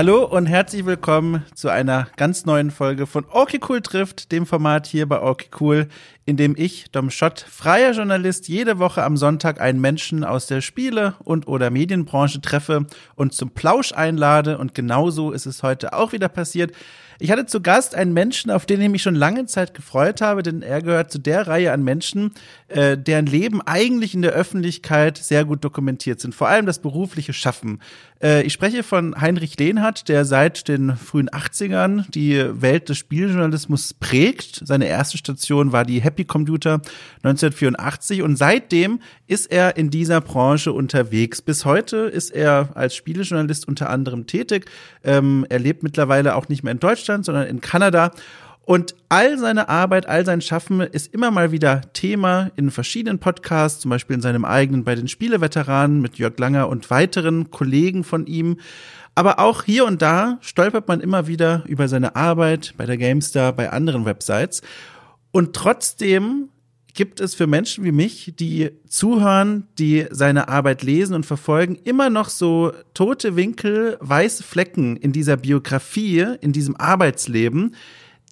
Hallo und herzlich willkommen zu einer ganz neuen Folge von Okay Cool trifft, dem Format hier bei Okay Cool, in dem ich, Dom Schott, freier Journalist, jede Woche am Sonntag einen Menschen aus der Spiele- und oder Medienbranche treffe und zum Plausch einlade. Und genauso ist es heute auch wieder passiert. Ich hatte zu Gast einen Menschen, auf den ich mich schon lange Zeit gefreut habe, denn er gehört zu der Reihe an Menschen, äh, deren Leben eigentlich in der Öffentlichkeit sehr gut dokumentiert sind. Vor allem das berufliche Schaffen. Äh, ich spreche von Heinrich Lehnhardt, der seit den frühen 80ern die Welt des Spieljournalismus prägt. Seine erste Station war die Happy Computer 1984 und seitdem ist er in dieser Branche unterwegs. Bis heute ist er als Spielejournalist unter anderem tätig. Ähm, er lebt mittlerweile auch nicht mehr in Deutschland, sondern in Kanada. Und all seine Arbeit, all sein Schaffen ist immer mal wieder Thema in verschiedenen Podcasts, zum Beispiel in seinem eigenen bei den Spieleveteranen mit Jörg Langer und weiteren Kollegen von ihm. Aber auch hier und da stolpert man immer wieder über seine Arbeit bei der GameStar, bei anderen Websites. Und trotzdem gibt es für Menschen wie mich, die zuhören, die seine Arbeit lesen und verfolgen, immer noch so tote Winkel, weiße Flecken in dieser Biografie, in diesem Arbeitsleben,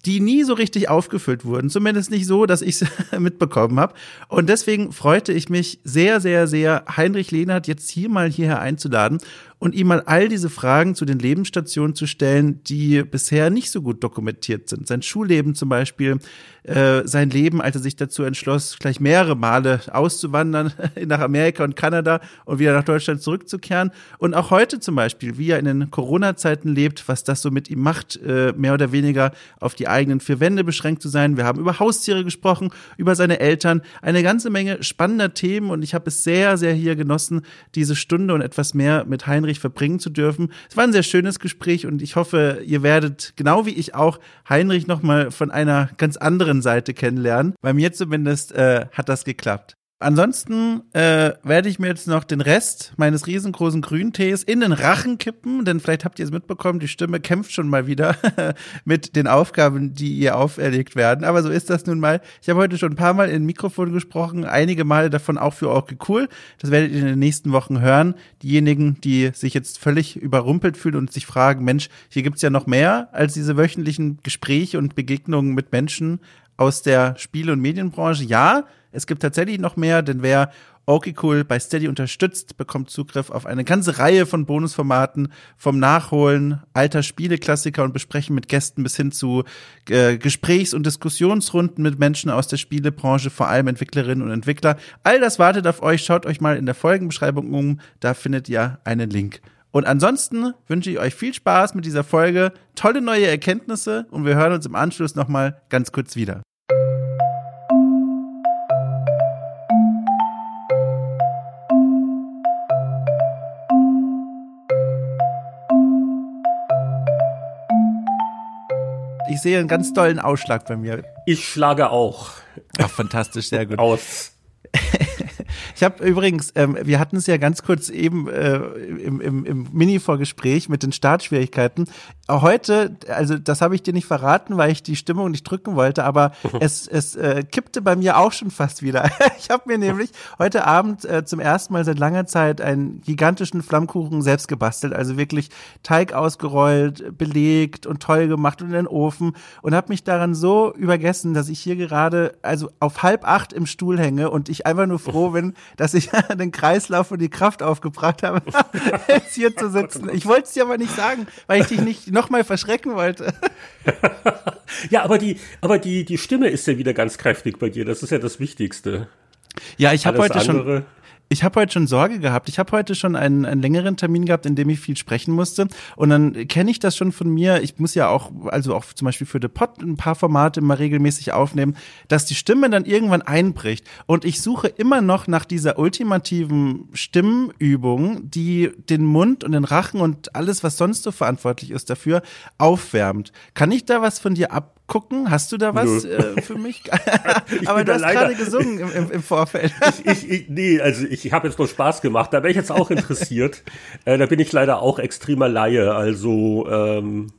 die nie so richtig aufgefüllt wurden. Zumindest nicht so, dass ich es mitbekommen habe. Und deswegen freute ich mich sehr, sehr, sehr, Heinrich Lehnert jetzt hier mal hierher einzuladen und ihm mal all diese Fragen zu den Lebensstationen zu stellen, die bisher nicht so gut dokumentiert sind. Sein Schulleben zum Beispiel, äh, sein Leben, als er sich dazu entschloss, gleich mehrere Male auszuwandern nach Amerika und Kanada und wieder nach Deutschland zurückzukehren. Und auch heute zum Beispiel, wie er in den Corona-Zeiten lebt, was das so mit ihm macht, äh, mehr oder weniger auf die eigenen vier Wände beschränkt zu sein. Wir haben über Haustiere gesprochen, über seine Eltern, eine ganze Menge spannender Themen und ich habe es sehr, sehr hier genossen, diese Stunde und etwas mehr mit Heinrich Heinrich verbringen zu dürfen. Es war ein sehr schönes Gespräch und ich hoffe, ihr werdet, genau wie ich auch, Heinrich nochmal von einer ganz anderen Seite kennenlernen. Bei mir zumindest äh, hat das geklappt. Ansonsten äh, werde ich mir jetzt noch den Rest meines riesengroßen Grüntees in den Rachen kippen, denn vielleicht habt ihr es mitbekommen, die Stimme kämpft schon mal wieder mit den Aufgaben, die ihr auferlegt werden. Aber so ist das nun mal. Ich habe heute schon ein paar Mal in Mikrofon gesprochen, einige Male davon auch für okay cool. Das werdet ihr in den nächsten Wochen hören. Diejenigen, die sich jetzt völlig überrumpelt fühlen und sich fragen, Mensch, hier gibt's ja noch mehr als diese wöchentlichen Gespräche und Begegnungen mit Menschen aus der Spiel- und Medienbranche. Ja, es gibt tatsächlich noch mehr, denn wer Okay bei Steady unterstützt, bekommt Zugriff auf eine ganze Reihe von Bonusformaten, vom Nachholen alter Spieleklassiker und Besprechen mit Gästen bis hin zu äh, Gesprächs- und Diskussionsrunden mit Menschen aus der Spielebranche, vor allem Entwicklerinnen und Entwickler. All das wartet auf euch. Schaut euch mal in der Folgenbeschreibung um. Da findet ihr einen Link. Und ansonsten wünsche ich euch viel Spaß mit dieser Folge, tolle neue Erkenntnisse und wir hören uns im Anschluss nochmal ganz kurz wieder. Ich sehe einen ganz tollen Ausschlag bei mir. Ich schlage auch. Ach, fantastisch, sehr gut. Aus. Ich habe übrigens, ähm, wir hatten es ja ganz kurz eben äh, im, im, im Mini-Vorgespräch mit den Startschwierigkeiten. Heute, also das habe ich dir nicht verraten, weil ich die Stimmung nicht drücken wollte, aber es, es äh, kippte bei mir auch schon fast wieder. ich habe mir nämlich heute Abend äh, zum ersten Mal seit langer Zeit einen gigantischen Flammkuchen selbst gebastelt, also wirklich Teig ausgerollt, belegt und toll gemacht und in den Ofen und habe mich daran so übergessen, dass ich hier gerade also auf halb acht im Stuhl hänge und ich einfach nur froh bin, dass ich den Kreislauf und die Kraft aufgebracht habe, jetzt hier zu sitzen. Ich wollte es dir aber nicht sagen, weil ich dich nicht nochmal verschrecken wollte. ja, aber die, aber die, die Stimme ist ja wieder ganz kräftig bei dir. Das ist ja das Wichtigste. Ja, ich habe heute schon ich habe heute schon Sorge gehabt. Ich habe heute schon einen, einen längeren Termin gehabt, in dem ich viel sprechen musste. Und dann kenne ich das schon von mir. Ich muss ja auch, also auch zum Beispiel für The Pod ein paar Formate immer regelmäßig aufnehmen, dass die Stimme dann irgendwann einbricht. Und ich suche immer noch nach dieser ultimativen Stimmübung, die den Mund und den Rachen und alles, was sonst so verantwortlich ist, dafür aufwärmt. Kann ich da was von dir ab gucken? Hast du da was äh, für mich? Aber du hast gerade gesungen im, im, im Vorfeld. ich, ich, nee, also ich habe jetzt nur Spaß gemacht. Da wäre ich jetzt auch interessiert. äh, da bin ich leider auch extremer Laie. Also ähm, äh,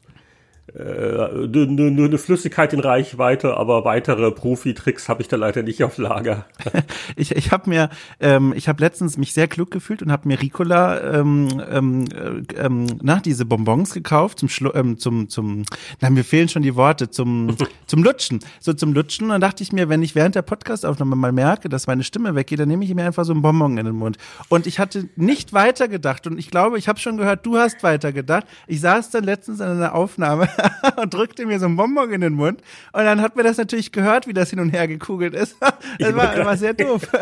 nur, nur eine Flüssigkeit in Reichweite, aber weitere Profi-Tricks habe ich da leider nicht auf Lager. ich ich habe mir, ähm, ich habe letztens mich sehr klug gefühlt und habe mir Ricola, ähm, ähm, äh, ähm, na, diese Bonbons gekauft zum Schlu ähm, zum zum, na mir fehlen schon die Worte zum zum Lutschen, so zum Lutschen. Und dann dachte ich mir, wenn ich während der Podcastaufnahme mal merke, dass meine Stimme weggeht, dann nehme ich mir einfach so ein Bonbon in den Mund. Und ich hatte nicht weitergedacht und ich glaube, ich habe schon gehört, du hast weitergedacht. Ich saß dann letztens in einer Aufnahme und drückte mir so ein Bonbon in den Mund. Und dann hat mir das natürlich gehört, wie das hin und her gekugelt ist. Das war, war sehr doof.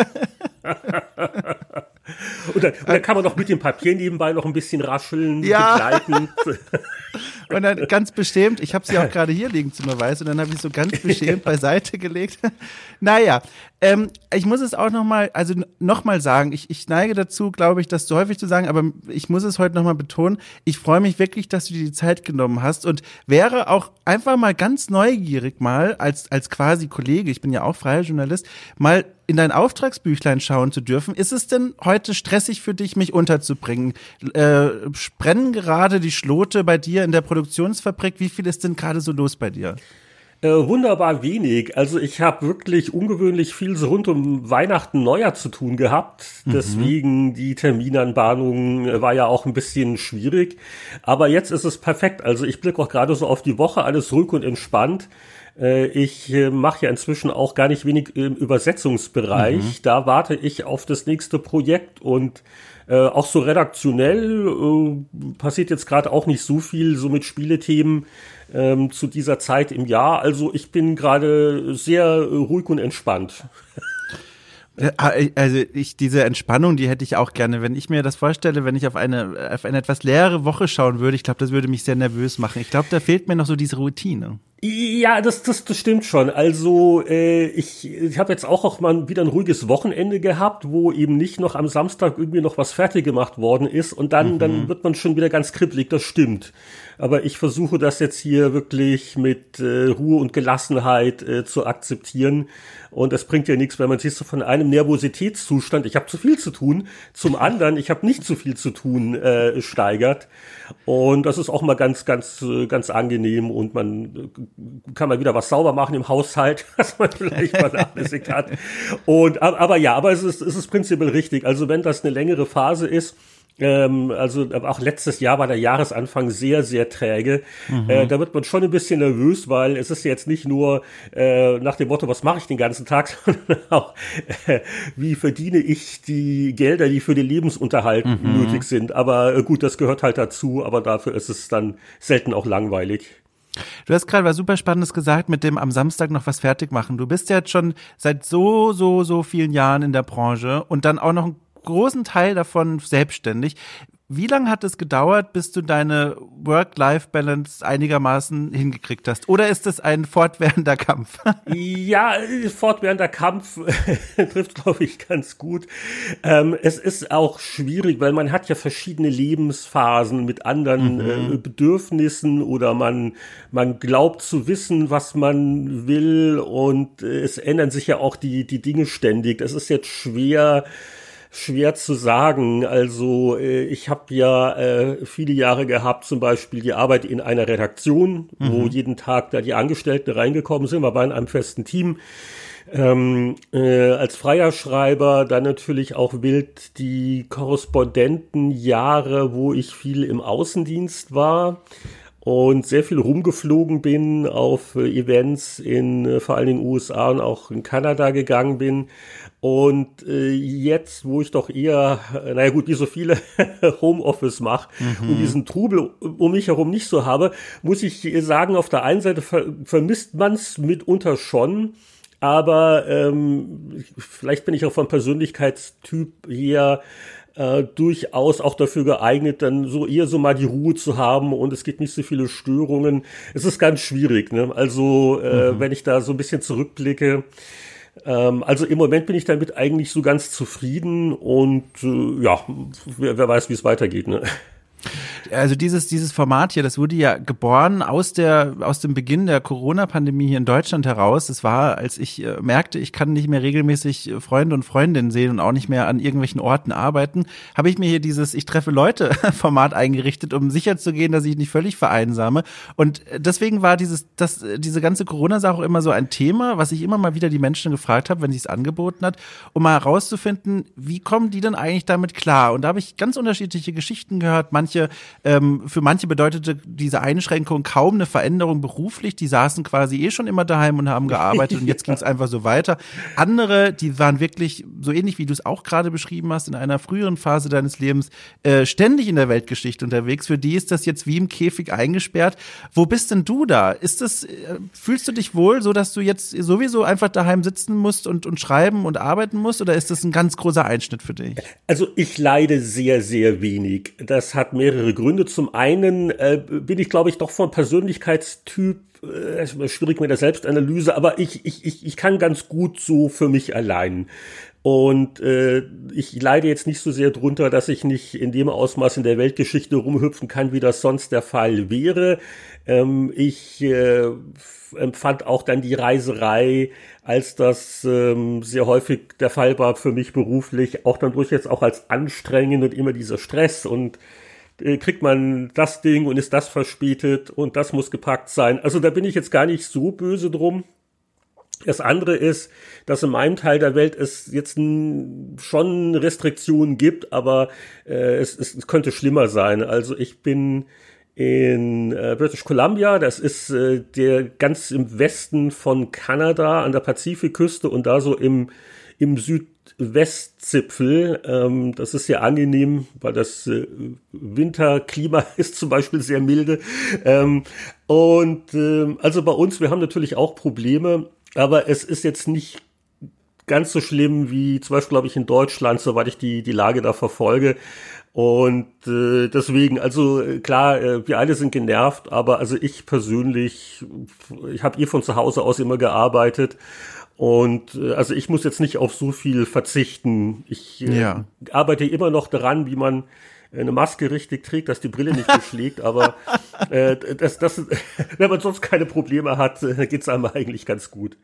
und, dann, und dann kann man noch mit dem Papier nebenbei noch ein bisschen rascheln, ja. begleiten. Und dann ganz bestimmt, ich habe sie auch gerade hier liegen zum Beweis, und dann habe ich so ganz beschämt beiseite gelegt. naja, ähm, ich muss es auch nochmal, also nochmal sagen, ich, ich neige dazu, glaube ich, das zu häufig zu sagen, aber ich muss es heute nochmal betonen. Ich freue mich wirklich, dass du dir die Zeit genommen hast und wäre auch einfach mal ganz neugierig mal als, als quasi Kollege, ich bin ja auch freier Journalist, mal in dein Auftragsbüchlein schauen zu dürfen. Ist es denn heute stressig für dich, mich unterzubringen? Äh, brennen gerade die Schlote bei dir in der Produktionsfabrik? Wie viel ist denn gerade so los bei dir? Äh, wunderbar wenig. Also ich habe wirklich ungewöhnlich viel so rund um Weihnachten, Neujahr zu tun gehabt. Mhm. Deswegen die Terminanbahnung äh, war ja auch ein bisschen schwierig. Aber jetzt ist es perfekt. Also ich blicke auch gerade so auf die Woche, alles ruhig und entspannt. Äh, ich mache ja inzwischen auch gar nicht wenig im Übersetzungsbereich. Mhm. Da warte ich auf das nächste Projekt und äh, auch so redaktionell äh, passiert jetzt gerade auch nicht so viel so mit Spielethemen ähm, zu dieser Zeit im Jahr. Also ich bin gerade sehr ruhig und entspannt. Ah, also ich, diese Entspannung, die hätte ich auch gerne. Wenn ich mir das vorstelle, wenn ich auf eine, auf eine etwas leere Woche schauen würde, ich glaube, das würde mich sehr nervös machen. Ich glaube, da fehlt mir noch so diese Routine. Ja, das, das, das stimmt schon. Also äh, ich, ich habe jetzt auch, auch mal wieder ein ruhiges Wochenende gehabt, wo eben nicht noch am Samstag irgendwie noch was fertig gemacht worden ist und dann, mhm. dann wird man schon wieder ganz kribbelig, das stimmt. Aber ich versuche das jetzt hier wirklich mit äh, Ruhe und Gelassenheit äh, zu akzeptieren. Und es bringt ja nichts, wenn man sich so von einem Nervositätszustand, ich habe zu viel zu tun, zum anderen, ich habe nicht zu viel zu tun, äh, steigert. Und das ist auch mal ganz, ganz, äh, ganz angenehm und man äh, kann mal wieder was sauber machen im Haushalt, was man vielleicht vernachlässigt hat. Und, aber ja, aber es ist, es ist prinzipiell richtig. Also wenn das eine längere Phase ist, ähm, also auch letztes Jahr war der Jahresanfang sehr, sehr träge. Mhm. Äh, da wird man schon ein bisschen nervös, weil es ist jetzt nicht nur äh, nach dem Motto, was mache ich den ganzen Tag, sondern auch, äh, wie verdiene ich die Gelder, die für den Lebensunterhalt mhm. nötig sind. Aber äh, gut, das gehört halt dazu, aber dafür ist es dann selten auch langweilig. Du hast gerade was super Spannendes gesagt mit dem am Samstag noch was fertig machen. Du bist ja jetzt schon seit so, so, so vielen Jahren in der Branche und dann auch noch ein großen Teil davon selbstständig. Wie lange hat es gedauert, bis du deine Work-Life-Balance einigermaßen hingekriegt hast? Oder ist es ein fortwährender Kampf? ja, fortwährender Kampf trifft, glaube ich, ganz gut. Ähm, es ist auch schwierig, weil man hat ja verschiedene Lebensphasen mit anderen mhm. äh, Bedürfnissen oder man, man glaubt zu wissen, was man will und es ändern sich ja auch die, die Dinge ständig. Das ist jetzt schwer, schwer zu sagen. Also äh, ich habe ja äh, viele Jahre gehabt, zum Beispiel die Arbeit in einer Redaktion, mhm. wo jeden Tag da die Angestellten reingekommen sind. Wir waren in einem festen Team. Ähm, äh, als freier Schreiber dann natürlich auch wild die Korrespondentenjahre, wo ich viel im Außendienst war und sehr viel rumgeflogen bin, auf äh, Events in äh, vor allen Dingen USA und auch in Kanada gegangen bin. Und äh, jetzt, wo ich doch eher, äh, naja gut, wie so viele Homeoffice mache mhm. und diesen Trubel um mich herum nicht so habe, muss ich sagen, auf der einen Seite ver vermisst man es mitunter schon, aber ähm, vielleicht bin ich auch vom Persönlichkeitstyp her äh, durchaus auch dafür geeignet, dann so eher so mal die Ruhe zu haben und es gibt nicht so viele Störungen. Es ist ganz schwierig, ne? Also äh, mhm. wenn ich da so ein bisschen zurückblicke, ähm, also im Moment bin ich damit eigentlich so ganz zufrieden und äh, ja, wer, wer weiß, wie es weitergeht. Ne? Also dieses, dieses Format hier, das wurde ja geboren aus der, aus dem Beginn der Corona-Pandemie hier in Deutschland heraus. Es war, als ich äh, merkte, ich kann nicht mehr regelmäßig Freunde und Freundinnen sehen und auch nicht mehr an irgendwelchen Orten arbeiten, habe ich mir hier dieses Ich treffe Leute Format eingerichtet, um sicherzugehen, dass ich nicht völlig vereinsame. Und deswegen war dieses, das, diese ganze Corona-Sache immer so ein Thema, was ich immer mal wieder die Menschen gefragt habe, wenn sie es angeboten hat, um mal herauszufinden, wie kommen die denn eigentlich damit klar? Und da habe ich ganz unterschiedliche Geschichten gehört. Manche, ähm, für manche bedeutete diese Einschränkung kaum eine Veränderung beruflich. Die saßen quasi eh schon immer daheim und haben gearbeitet und jetzt ging es einfach so weiter. Andere, die waren wirklich so ähnlich wie du es auch gerade beschrieben hast, in einer früheren Phase deines Lebens äh, ständig in der Weltgeschichte unterwegs. Für die ist das jetzt wie im Käfig eingesperrt. Wo bist denn du da? Ist das, äh, fühlst du dich wohl, so dass du jetzt sowieso einfach daheim sitzen musst und, und schreiben und arbeiten musst? Oder ist das ein ganz großer Einschnitt für dich? Also ich leide sehr, sehr wenig. Das hat mehrere Gründe. Zum einen äh, bin ich, glaube ich, doch vom Persönlichkeitstyp äh, schwierig mit der Selbstanalyse, aber ich, ich, ich, ich kann ganz gut so für mich allein. Und äh, ich leide jetzt nicht so sehr drunter, dass ich nicht in dem Ausmaß in der Weltgeschichte rumhüpfen kann, wie das sonst der Fall wäre. Ähm, ich äh, empfand auch dann die Reiserei, als das ähm, sehr häufig der Fall war für mich beruflich, auch dann durchaus auch als anstrengend und immer dieser Stress und kriegt man das Ding und ist das verspätet und das muss gepackt sein. Also da bin ich jetzt gar nicht so böse drum. Das andere ist, dass in meinem Teil der Welt es jetzt schon Restriktionen gibt, aber äh, es, es, könnte schlimmer sein. Also ich bin in äh, British Columbia, das ist äh, der ganz im Westen von Kanada an der Pazifikküste und da so im, im Südwestzipfel. Ähm, das ist sehr angenehm, weil das äh, Winterklima ist zum Beispiel sehr milde. Ähm, und äh, also bei uns, wir haben natürlich auch Probleme aber es ist jetzt nicht ganz so schlimm wie zum Beispiel, glaube ich, in Deutschland, soweit ich die, die Lage da verfolge. Und äh, deswegen, also äh, klar, äh, wir alle sind genervt, aber also ich persönlich, ich habe eh von zu Hause aus immer gearbeitet. Und äh, also ich muss jetzt nicht auf so viel verzichten. Ich äh, ja. arbeite immer noch daran, wie man eine Maske richtig trägt, dass die Brille nicht beschlägt, aber äh, das, das, wenn man sonst keine Probleme hat, äh, geht's einem eigentlich ganz gut.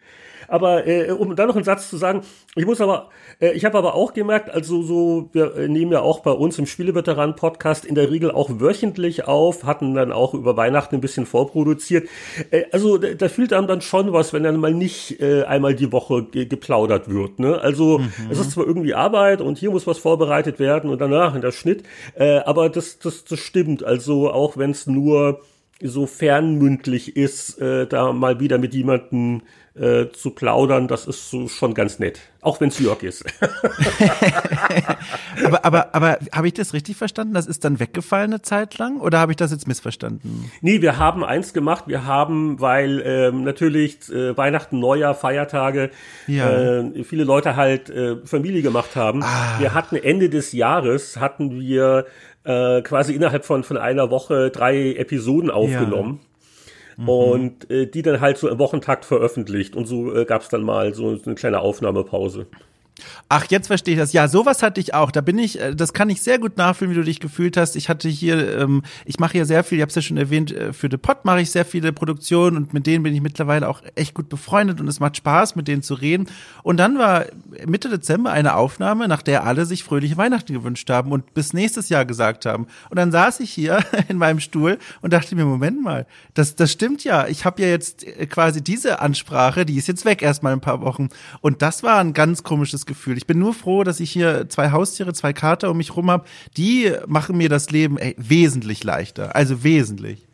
Aber äh, um da noch einen Satz zu sagen, ich muss aber, äh, ich habe aber auch gemerkt, also so, wir äh, nehmen ja auch bei uns im Spieleveteran-Podcast in der Regel auch wöchentlich auf, hatten dann auch über Weihnachten ein bisschen vorproduziert. Äh, also da, da fühlt einem dann schon was, wenn dann mal nicht äh, einmal die Woche ge geplaudert wird. Ne? Also mhm. es ist zwar irgendwie Arbeit und hier muss was vorbereitet werden und danach in der Schnitt, äh, aber das, das, das stimmt. Also auch wenn es nur so fernmündlich ist, äh, da mal wieder mit jemandem äh, zu plaudern, das ist so schon ganz nett. Auch wenn es Jörg ist. aber aber, aber habe ich das richtig verstanden? Das ist dann weggefallen eine Zeit lang oder habe ich das jetzt missverstanden? Nee, wir haben eins gemacht. Wir haben, weil ähm, natürlich äh, Weihnachten, Neujahr, Feiertage, ja. äh, viele Leute halt äh, Familie gemacht haben. Ah. Wir hatten Ende des Jahres, hatten wir äh, quasi innerhalb von, von einer Woche drei Episoden aufgenommen. Ja. Mhm. Und äh, die dann halt so im Wochentakt veröffentlicht. Und so äh, gab es dann mal so, so eine kleine Aufnahmepause. Ach, jetzt verstehe ich das. Ja, sowas hatte ich auch. Da bin ich, äh, das kann ich sehr gut nachfühlen, wie du dich gefühlt hast. Ich hatte hier, ähm, ich mache hier sehr viel, ich habe es ja schon erwähnt, äh, für The Pod mache ich sehr viele Produktionen und mit denen bin ich mittlerweile auch echt gut befreundet und es macht Spaß, mit denen zu reden. Und dann war Mitte Dezember eine Aufnahme, nach der alle sich fröhliche Weihnachten gewünscht haben und bis nächstes Jahr gesagt haben. Und dann saß ich hier in meinem Stuhl und dachte mir, Moment mal, das, das stimmt ja. Ich habe ja jetzt äh, quasi diese Ansprache, die ist jetzt weg erstmal ein paar Wochen. Und das war ein ganz komisches Gefühl. Ich bin nur froh, dass ich hier zwei Haustiere, zwei Kater um mich rum habe. Die machen mir das Leben ey, wesentlich leichter. Also wesentlich.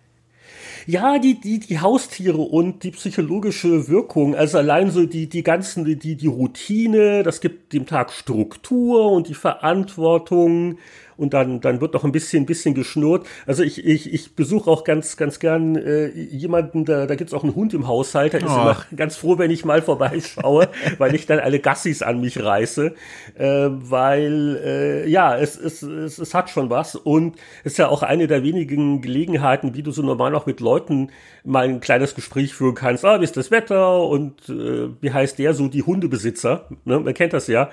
Ja, die, die, die Haustiere und die psychologische Wirkung, also allein so die, die ganzen, die, die Routine, das gibt dem Tag Struktur und die Verantwortung und dann, dann wird noch ein bisschen, bisschen geschnurrt. Also ich, ich, ich besuche auch ganz, ganz gern äh, jemanden, da, da gibt's auch einen Hund im Haushalt, der ist oh. immer ganz froh, wenn ich mal vorbeischaue, weil ich dann alle Gassis an mich reiße, äh, weil äh, ja, es, es, es, es hat schon was und es ist ja auch eine der wenigen Gelegenheiten, wie du so normal auch mit Leuten mal ein kleines Gespräch führen kannst. Ah, wie ist das Wetter und äh, wie heißt der so, die Hundebesitzer, ne? man kennt das ja,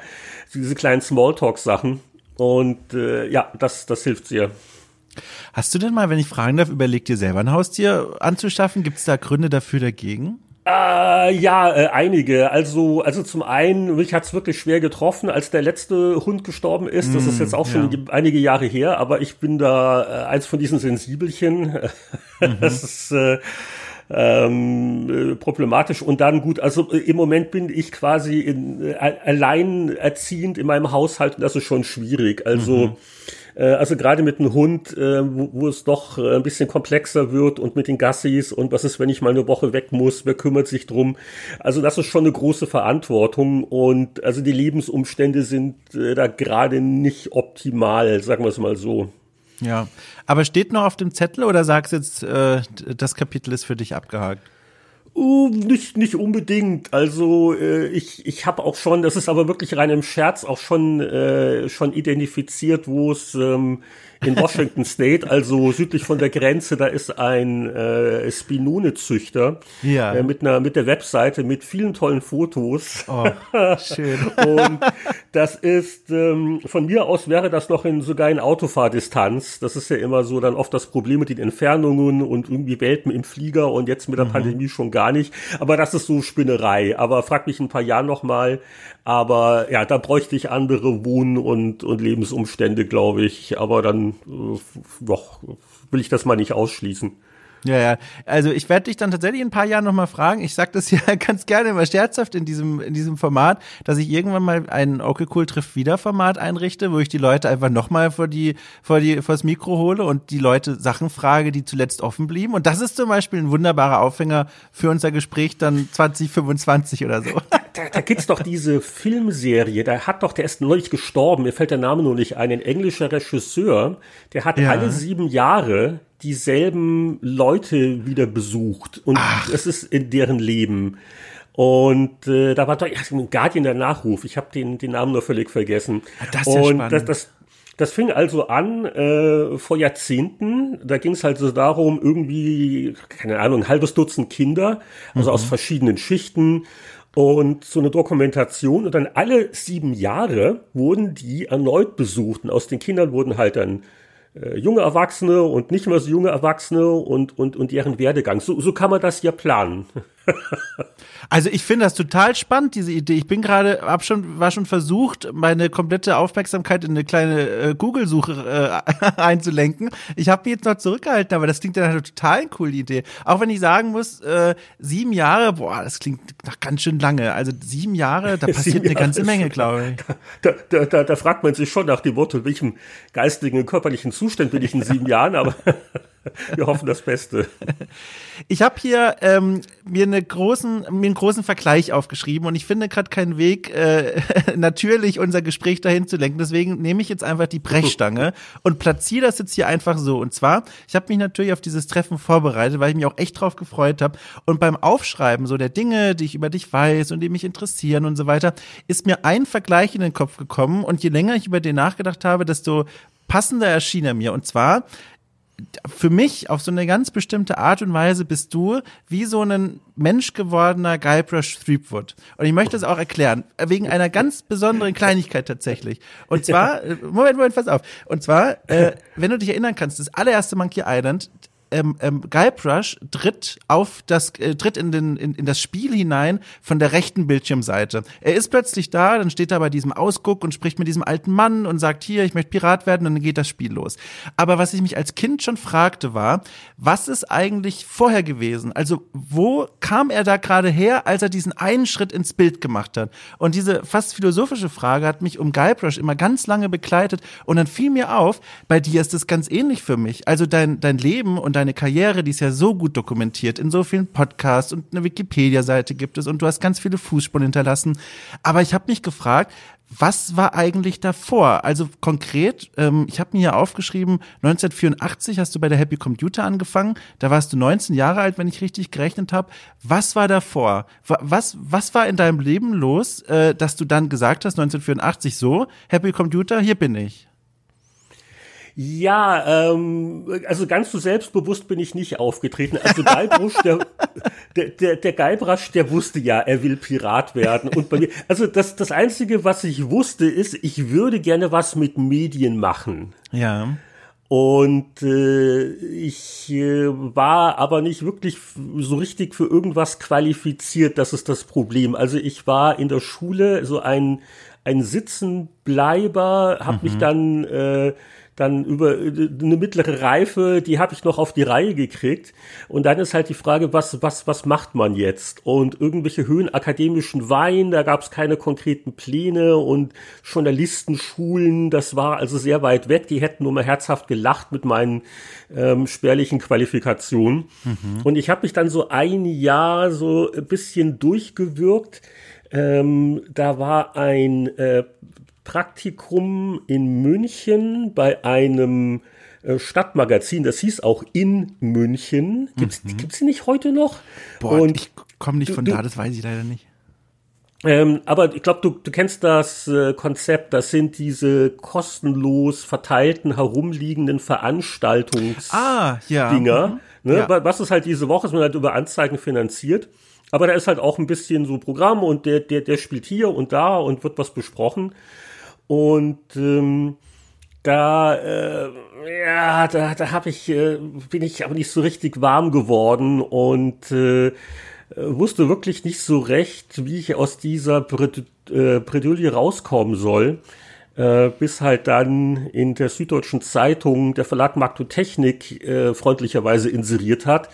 diese kleinen Smalltalk-Sachen und äh, ja, das, das hilft sehr. Hast du denn mal, wenn ich fragen darf, überlegt dir selber ein Haustier anzuschaffen? Gibt es da Gründe dafür dagegen? Äh, ja, äh, einige. Also, also zum einen, mich hat's wirklich schwer getroffen, als der letzte Hund gestorben ist. Das ist mm, jetzt auch schon ja. einige Jahre her, aber ich bin da äh, eins von diesen Sensibelchen. Mhm. das ist äh, ähm, äh, problematisch. Und dann gut, also äh, im Moment bin ich quasi in, äh, alleinerziehend in meinem Haushalt und das ist schon schwierig. Also mhm. Also gerade mit einem Hund, wo, wo es doch ein bisschen komplexer wird und mit den Gassis und was ist, wenn ich mal eine Woche weg muss, wer kümmert sich drum? Also das ist schon eine große Verantwortung und also die Lebensumstände sind da gerade nicht optimal, sagen wir es mal so. Ja, aber steht noch auf dem Zettel oder sagst jetzt, äh, das Kapitel ist für dich abgehakt? Uh, nicht, nicht unbedingt. Also äh, ich, ich habe auch schon, das ist aber wirklich rein im Scherz, auch schon, äh, schon identifiziert, wo es ähm, in Washington State, also südlich von der Grenze, da ist ein äh, Spinone-Züchter ja. äh, mit einer mit der Webseite mit vielen tollen Fotos. Oh, schön. und das ist ähm, von mir aus wäre das noch in sogar in Autofahrdistanz. Das ist ja immer so dann oft das Problem mit den Entfernungen und irgendwie Welpen im Flieger und jetzt mit der mhm. Pandemie schon gar nicht. Aber das ist so Spinnerei. Aber frag mich ein paar Jahre noch mal. Aber ja, da bräuchte ich andere Wohn- und, und Lebensumstände, glaube ich. Aber dann äh, doch, will ich das mal nicht ausschließen. Ja, ja. Also ich werde dich dann tatsächlich in ein paar Jahren nochmal fragen. Ich sage das ja ganz gerne immer scherzhaft in diesem, in diesem Format, dass ich irgendwann mal ein Okay Cool trifft wieder Format einrichte, wo ich die Leute einfach nochmal vor die, vor die, vors Mikro hole und die Leute Sachen frage, die zuletzt offen blieben. Und das ist zum Beispiel ein wunderbarer Aufhänger für unser Gespräch dann 2025 oder so. Da, da, gibt's doch diese Filmserie, da hat doch, der ist neulich gestorben, mir fällt der Name nur nicht ein, ein englischer Regisseur, der hat ja. alle sieben Jahre dieselben Leute wieder besucht und Ach. es ist in deren Leben. Und äh, da war doch ja, Guardian der Nachruf. Ich habe den, den Namen nur völlig vergessen. Ah, das ist ja und spannend. Das, das, das fing also an äh, vor Jahrzehnten. Da ging es halt so darum, irgendwie, keine Ahnung, ein halbes Dutzend Kinder, also mhm. aus verschiedenen Schichten und so eine Dokumentation. Und dann alle sieben Jahre wurden die erneut besucht. Und aus den Kindern wurden halt dann äh, junge Erwachsene und nicht mehr so junge Erwachsene und, und, und deren Werdegang. So, so kann man das ja planen. Also ich finde das total spannend, diese Idee. Ich bin gerade, hab schon, war schon versucht, meine komplette Aufmerksamkeit in eine kleine äh, Google-Suche äh, einzulenken. Ich habe mich jetzt noch zurückgehalten, aber das klingt ja eine total coole Idee. Auch wenn ich sagen muss, äh, sieben Jahre, boah, das klingt nach ganz schön lange. Also sieben Jahre, da passiert eine ganze Menge, glaube ich. Da, da, da, da fragt man sich schon nach dem Motto, welchem geistigen und körperlichen Zustand bin ich in sieben Jahren, aber wir hoffen das Beste. Ich habe hier ähm, mir, eine großen, mir einen großen Vergleich aufgeschrieben und ich finde gerade keinen Weg, äh, natürlich unser Gespräch dahin zu lenken. Deswegen nehme ich jetzt einfach die Brechstange und platziere das jetzt hier einfach so. Und zwar, ich habe mich natürlich auf dieses Treffen vorbereitet, weil ich mich auch echt drauf gefreut habe. Und beim Aufschreiben so der Dinge, die ich über dich weiß und die mich interessieren und so weiter, ist mir ein Vergleich in den Kopf gekommen. Und je länger ich über den nachgedacht habe, desto passender erschien er mir. Und zwar für mich auf so eine ganz bestimmte Art und Weise bist du wie so ein menschgewordener Guybrush Threepwood. Und ich möchte es auch erklären, wegen einer ganz besonderen Kleinigkeit tatsächlich. Und zwar, Moment, Moment, pass auf. Und zwar, äh, wenn du dich erinnern kannst, das allererste Monkey Island, ähm, ähm, Guybrush tritt auf das äh, tritt in, den, in, in das Spiel hinein von der rechten Bildschirmseite. Er ist plötzlich da, dann steht er bei diesem Ausguck und spricht mit diesem alten Mann und sagt hier, ich möchte Pirat werden, und dann geht das Spiel los. Aber was ich mich als Kind schon fragte, war, was ist eigentlich vorher gewesen? Also wo kam er da gerade her, als er diesen einen Schritt ins Bild gemacht hat? Und diese fast philosophische Frage hat mich um Guybrush immer ganz lange begleitet und dann fiel mir auf, bei dir ist es ganz ähnlich für mich. Also dein dein Leben und deine Karriere, die ist ja so gut dokumentiert in so vielen Podcasts und eine Wikipedia-Seite gibt es und du hast ganz viele Fußspuren hinterlassen. Aber ich habe mich gefragt, was war eigentlich davor? Also konkret, ähm, ich habe mir hier aufgeschrieben, 1984 hast du bei der Happy Computer angefangen. Da warst du 19 Jahre alt, wenn ich richtig gerechnet habe. Was war davor? Was, was war in deinem Leben los, äh, dass du dann gesagt hast, 1984 so, Happy Computer, hier bin ich? Ja, ähm, also ganz so selbstbewusst bin ich nicht aufgetreten. Also Guybrush, der, der, der, der Guybrush, der wusste ja, er will Pirat werden. Und bei mir, also das, das Einzige, was ich wusste, ist, ich würde gerne was mit Medien machen. Ja. Und äh, ich äh, war aber nicht wirklich so richtig für irgendwas qualifiziert, das ist das Problem. Also ich war in der Schule so ein, ein Sitzenbleiber, habe mhm. mich dann äh, dann über eine mittlere Reife, die habe ich noch auf die Reihe gekriegt. Und dann ist halt die Frage, was, was, was macht man jetzt? Und irgendwelche höhenakademischen Wein, da gab es keine konkreten Pläne und Journalistenschulen, das war also sehr weit weg. Die hätten nur mal herzhaft gelacht mit meinen ähm, spärlichen Qualifikationen. Mhm. Und ich habe mich dann so ein Jahr so ein bisschen durchgewirkt. Ähm, da war ein äh, Praktikum in München bei einem äh, Stadtmagazin, das hieß auch in München. Gibt's, mhm. gibt's die nicht heute noch? Boah, und ich komme nicht du, von da, das weiß ich leider nicht. Ähm, aber ich glaube, du, du kennst das äh, Konzept, das sind diese kostenlos verteilten, herumliegenden Veranstaltungsdinger. Ah, ja. Dinger, mhm. ne? ja. Was ist halt diese Woche, ist man halt über Anzeigen finanziert. Aber da ist halt auch ein bisschen so Programm und der, der, der spielt hier und da und wird was besprochen. Und ähm, da, äh, ja, da, da hab ich, äh, bin ich aber nicht so richtig warm geworden und äh, wusste wirklich nicht so recht, wie ich aus dieser äh, Bredouille rauskommen soll. Äh, bis halt dann in der Süddeutschen Zeitung der Verlag Marktotechnik äh, freundlicherweise inseriert hat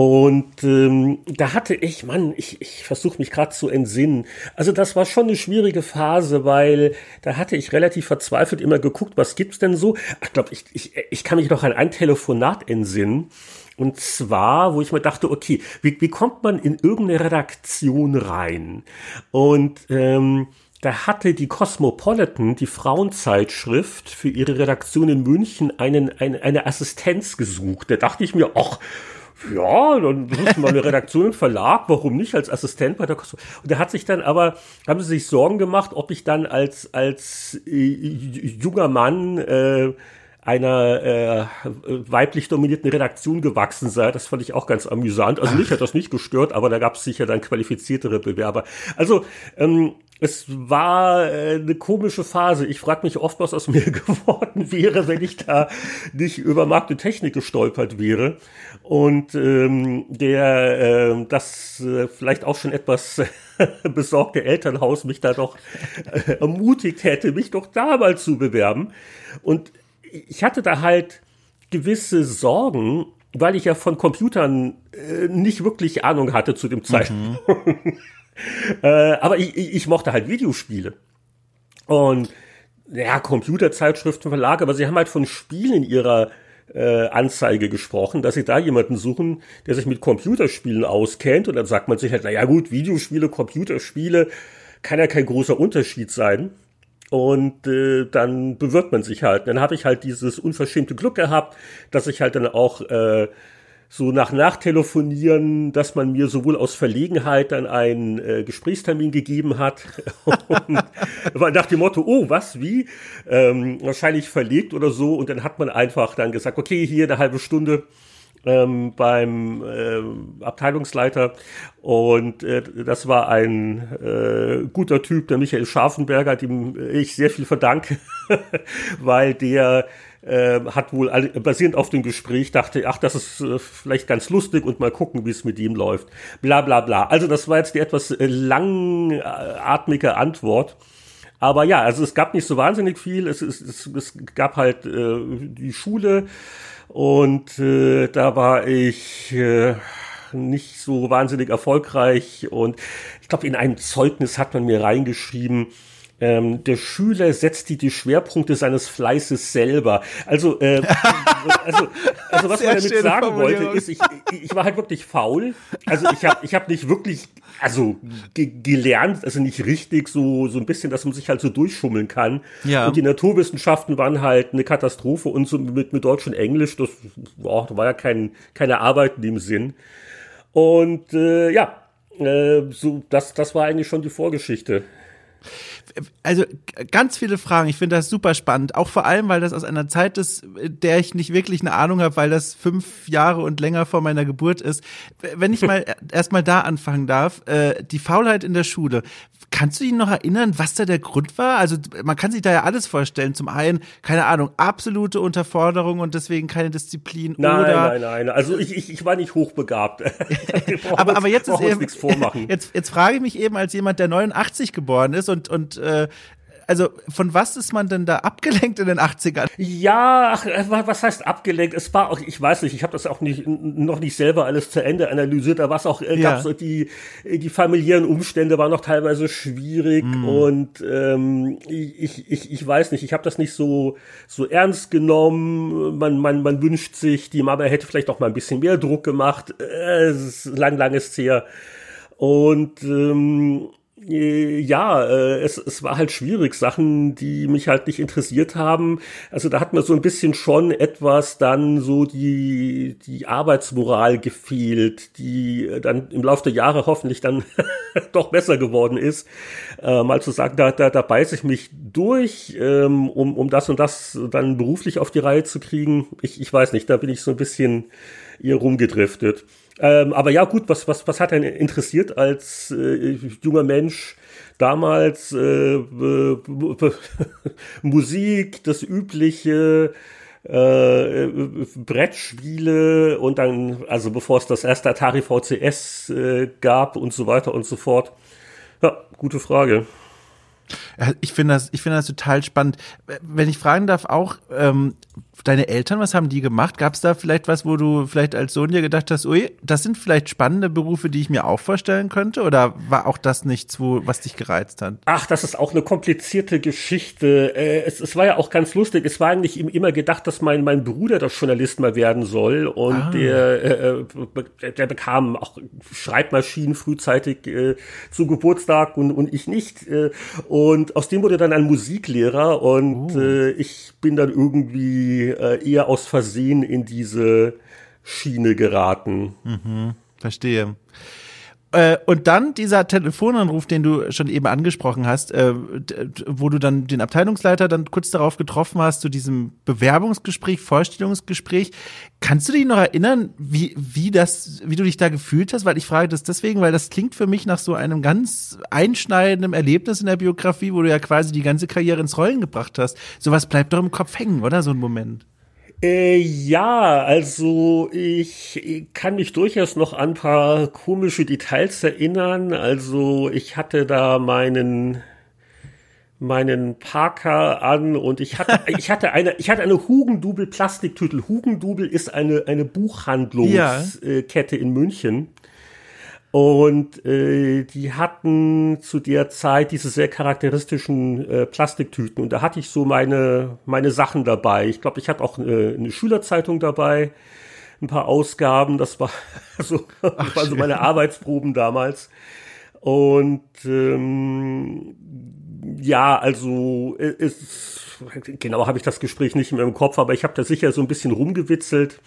und ähm, da hatte ich, Mann, ich, ich versuche mich gerade zu entsinnen. Also das war schon eine schwierige Phase, weil da hatte ich relativ verzweifelt immer geguckt, was gibt's denn so? Ach, glaube ich, ich, ich kann mich noch an ein Telefonat entsinnen. Und zwar, wo ich mir dachte, okay, wie, wie kommt man in irgendeine Redaktion rein? Und ähm, da hatte die Cosmopolitan, die Frauenzeitschrift, für ihre Redaktion in München einen, eine, eine Assistenz gesucht. Da dachte ich mir, ach, ja, dann du mal eine Redaktion im Verlag, warum nicht als Assistent bei der Kost Und da hat sich dann aber, haben sie sich Sorgen gemacht, ob ich dann als, als äh, junger Mann äh, einer äh, weiblich dominierten Redaktion gewachsen sei. Das fand ich auch ganz amüsant. Also mich hat das nicht gestört, aber da gab es sicher dann qualifiziertere Bewerber. Also ähm, es war äh, eine komische Phase. Ich frage mich oft, was aus mir geworden wäre, wenn ich da nicht über Markt und Technik gestolpert wäre. Und ähm, der äh, das äh, vielleicht auch schon etwas besorgte Elternhaus mich da doch äh, ermutigt hätte, mich doch da mal zu bewerben. Und ich hatte da halt gewisse Sorgen, weil ich ja von Computern äh, nicht wirklich Ahnung hatte zu dem Zeitpunkt. Mhm. äh, aber ich, ich mochte halt Videospiele. Und ja, Computerzeitschriften, Verlage, aber sie haben halt von Spielen in ihrer äh, Anzeige gesprochen, dass sie da jemanden suchen, der sich mit Computerspielen auskennt. Und dann sagt man sich halt, na ja gut, Videospiele, Computerspiele, kann ja kein großer Unterschied sein. Und äh, dann bewirbt man sich halt. Dann habe ich halt dieses unverschämte Glück gehabt, dass ich halt dann auch äh, so nach Nachtelefonieren, dass man mir sowohl aus Verlegenheit dann einen äh, Gesprächstermin gegeben hat und nach dem Motto, oh, was, wie? Ähm, wahrscheinlich verlegt oder so. Und dann hat man einfach dann gesagt, okay, hier eine halbe Stunde ähm, beim äh, Abteilungsleiter und äh, das war ein äh, guter Typ, der Michael Scharfenberger, dem ich sehr viel verdanke, weil der äh, hat wohl basierend auf dem Gespräch dachte, ach, das ist äh, vielleicht ganz lustig und mal gucken, wie es mit ihm läuft. Bla bla bla. Also das war jetzt die etwas äh, langatmige Antwort. Aber ja, also es gab nicht so wahnsinnig viel. Es, es, es, es gab halt äh, die Schule und äh, da war ich äh, nicht so wahnsinnig erfolgreich. Und ich glaube, in einem Zeugnis hat man mir reingeschrieben, ähm, der Schüler setzt die, die Schwerpunkte seines Fleißes selber. Also, äh, also, also was man damit sagen wollte, ist, ich, ich war halt wirklich faul. Also ich habe ich hab nicht wirklich, also ge gelernt, also nicht richtig, so, so ein bisschen, dass man sich halt so durchschummeln kann. Ja. Und die Naturwissenschaften waren halt eine Katastrophe und so mit, mit Deutsch und Englisch, das, boah, da war ja kein, keine Arbeit in dem Sinn. Und äh, ja, äh, so, das, das war eigentlich schon die Vorgeschichte. Also ganz viele Fragen. Ich finde das super spannend. Auch vor allem, weil das aus einer Zeit ist, der ich nicht wirklich eine Ahnung habe, weil das fünf Jahre und länger vor meiner Geburt ist. Wenn ich mal erstmal da anfangen darf, äh, die Faulheit in der Schule. Kannst du dich noch erinnern, was da der Grund war? Also man kann sich da ja alles vorstellen. Zum einen, keine Ahnung, absolute Unterforderung und deswegen keine Disziplin. Nein, oder nein, nein. Also ich, ich, ich war nicht hochbegabt. aber, aber jetzt ist eben, jetzt, jetzt frage ich mich eben als jemand, der 89 geboren ist und, und äh, also von was ist man denn da abgelenkt in den 80ern? Ja, ach, äh, was heißt abgelenkt? Es war auch, ich weiß nicht, ich habe das auch nicht noch nicht selber alles zu Ende analysiert, da was auch äh, ja. gab's die die familiären Umstände waren noch teilweise schwierig mm. und ähm, ich, ich ich weiß nicht, ich habe das nicht so so ernst genommen. Man man man wünscht sich, die Mama hätte vielleicht auch mal ein bisschen mehr Druck gemacht. Äh, es ist lang langes her. Und ähm, äh, ja, äh, es, es war halt schwierig, Sachen, die mich halt nicht interessiert haben. Also da hat mir so ein bisschen schon etwas dann so die, die Arbeitsmoral gefehlt, die dann im Laufe der Jahre hoffentlich dann doch besser geworden ist. Äh, mal zu sagen, da, da, da beiße ich mich durch, ähm, um, um das und das dann beruflich auf die Reihe zu kriegen. Ich, ich weiß nicht, da bin ich so ein bisschen eher rumgedriftet. Ähm, aber ja, gut, was, was, was hat einen interessiert als äh, junger Mensch? Damals äh, äh, Musik, das übliche, äh, Brettspiele und dann, also bevor es das erste Atari VCS äh, gab und so weiter und so fort. Ja, gute Frage. Ich finde das, ich finde das total spannend. Wenn ich fragen darf, auch ähm, deine Eltern, was haben die gemacht? Gab es da vielleicht was, wo du vielleicht als Sohn dir gedacht hast, ui, das sind vielleicht spannende Berufe, die ich mir auch vorstellen könnte? Oder war auch das nichts, wo, was dich gereizt hat? Ach, das ist auch eine komplizierte Geschichte. Äh, es, es war ja auch ganz lustig. Es war eigentlich immer gedacht, dass mein, mein Bruder das Journalist mal werden soll. Und ah. der, äh, äh, der bekam auch Schreibmaschinen frühzeitig äh, zu Geburtstag und, und ich nicht. Äh, und aus dem wurde dann ein Musiklehrer und oh. äh, ich bin dann irgendwie äh, eher aus Versehen in diese Schiene geraten. Mhm, verstehe. Äh, und dann dieser Telefonanruf, den du schon eben angesprochen hast, äh, wo du dann den Abteilungsleiter dann kurz darauf getroffen hast, zu diesem Bewerbungsgespräch, Vorstellungsgespräch. Kannst du dich noch erinnern, wie, wie das, wie du dich da gefühlt hast? Weil ich frage das deswegen, weil das klingt für mich nach so einem ganz einschneidenden Erlebnis in der Biografie, wo du ja quasi die ganze Karriere ins Rollen gebracht hast. Sowas bleibt doch im Kopf hängen, oder? So ein Moment. Äh, ja, also ich kann mich durchaus noch an ein paar komische Details erinnern. Also ich hatte da meinen meinen Parker an und ich hatte ich hatte eine ich hatte eine Hugendubel Plastiktüte. Hugendubel ist eine eine Buchhandlungskette ja. in München und äh, die hatten zu der Zeit diese sehr charakteristischen äh, Plastiktüten. Und da hatte ich so meine, meine Sachen dabei. Ich glaube, ich hatte auch äh, eine Schülerzeitung dabei, ein paar Ausgaben. Das war so, Ach, war so meine Arbeitsproben damals. Und ähm, ja, also äh, ist, genau habe ich das Gespräch nicht mehr im Kopf, aber ich habe da sicher so ein bisschen rumgewitzelt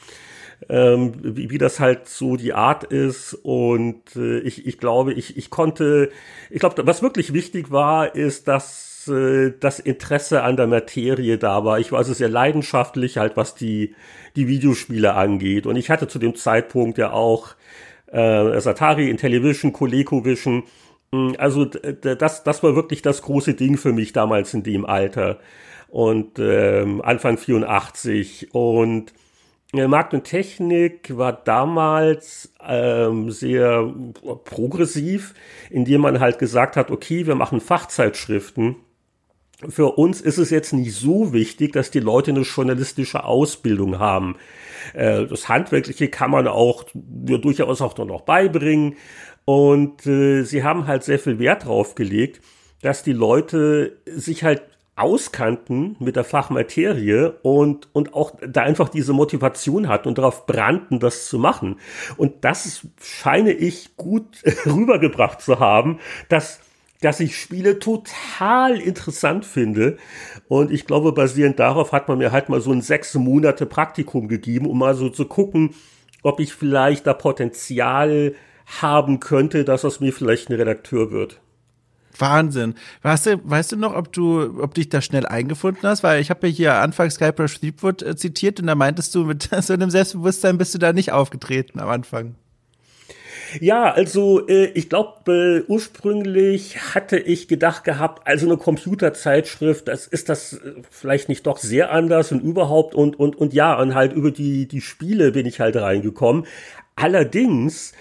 ähm, wie, wie das halt so die Art ist. Und äh, ich, ich glaube, ich, ich konnte, ich glaube, was wirklich wichtig war, ist, dass äh, das Interesse an der Materie da war. Ich war also sehr leidenschaftlich, halt was die, die Videospiele angeht. Und ich hatte zu dem Zeitpunkt ja auch äh, Atari, Intellivision, ColecoVision. Hm, also das, das war wirklich das große Ding für mich damals in dem Alter. Und ähm, Anfang 84. Und Markt und Technik war damals ähm, sehr progressiv, indem man halt gesagt hat, okay, wir machen Fachzeitschriften. Für uns ist es jetzt nicht so wichtig, dass die Leute eine journalistische Ausbildung haben. Äh, das Handwerkliche kann man auch ja, durchaus auch noch beibringen. Und äh, sie haben halt sehr viel Wert drauf gelegt, dass die Leute sich halt auskannten mit der Fachmaterie und, und auch da einfach diese Motivation hatten und darauf brannten, das zu machen. Und das scheine ich gut rübergebracht zu haben, dass dass ich Spiele total interessant finde. Und ich glaube, basierend darauf hat man mir halt mal so ein sechs Monate Praktikum gegeben, um mal so zu gucken, ob ich vielleicht da Potenzial haben könnte, dass aus mir vielleicht ein Redakteur wird. Wahnsinn. Weißt du, weißt du noch, ob du, ob dich da schnell eingefunden hast? Weil ich habe ja hier anfangs Guybrush Threepwood äh, zitiert und da meintest du, mit so einem Selbstbewusstsein bist du da nicht aufgetreten am Anfang. Ja, also äh, ich glaube, äh, ursprünglich hatte ich gedacht gehabt, also eine Computerzeitschrift, das ist das äh, vielleicht nicht doch sehr anders und überhaupt und und und ja, und halt über die die Spiele bin ich halt reingekommen. Allerdings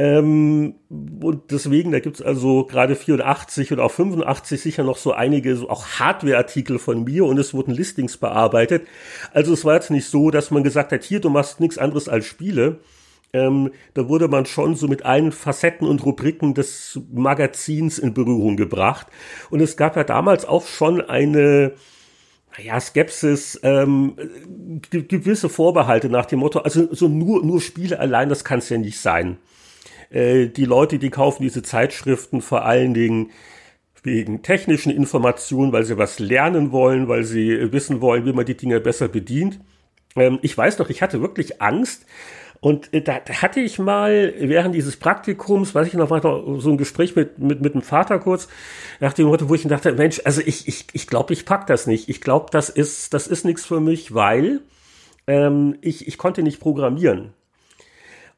ähm, und deswegen, da gibt's also gerade 84 oder auch 85 sicher noch so einige so auch Hardware-Artikel von mir und es wurden Listings bearbeitet. Also es war jetzt nicht so, dass man gesagt hat, hier, du machst nichts anderes als Spiele. Ähm, da wurde man schon so mit allen Facetten und Rubriken des Magazins in Berührung gebracht. Und es gab ja damals auch schon eine, naja, Skepsis, ähm, gewisse Vorbehalte nach dem Motto, also so nur, nur Spiele allein, das kann es ja nicht sein. Äh, die Leute, die kaufen diese Zeitschriften vor allen Dingen wegen technischen Informationen, weil sie was lernen wollen, weil sie wissen wollen, wie man die Dinge besser bedient. Ähm, ich weiß doch, ich hatte wirklich Angst. Und äh, da, hatte ich mal während dieses Praktikums, weiß ich noch, war so ein Gespräch mit, mit, mit dem Vater kurz, nach dem Motto, wo ich dachte, Mensch, also ich, ich, ich glaube, ich pack das nicht. Ich glaube, das ist, das ist nichts für mich, weil ähm, ich, ich konnte nicht programmieren.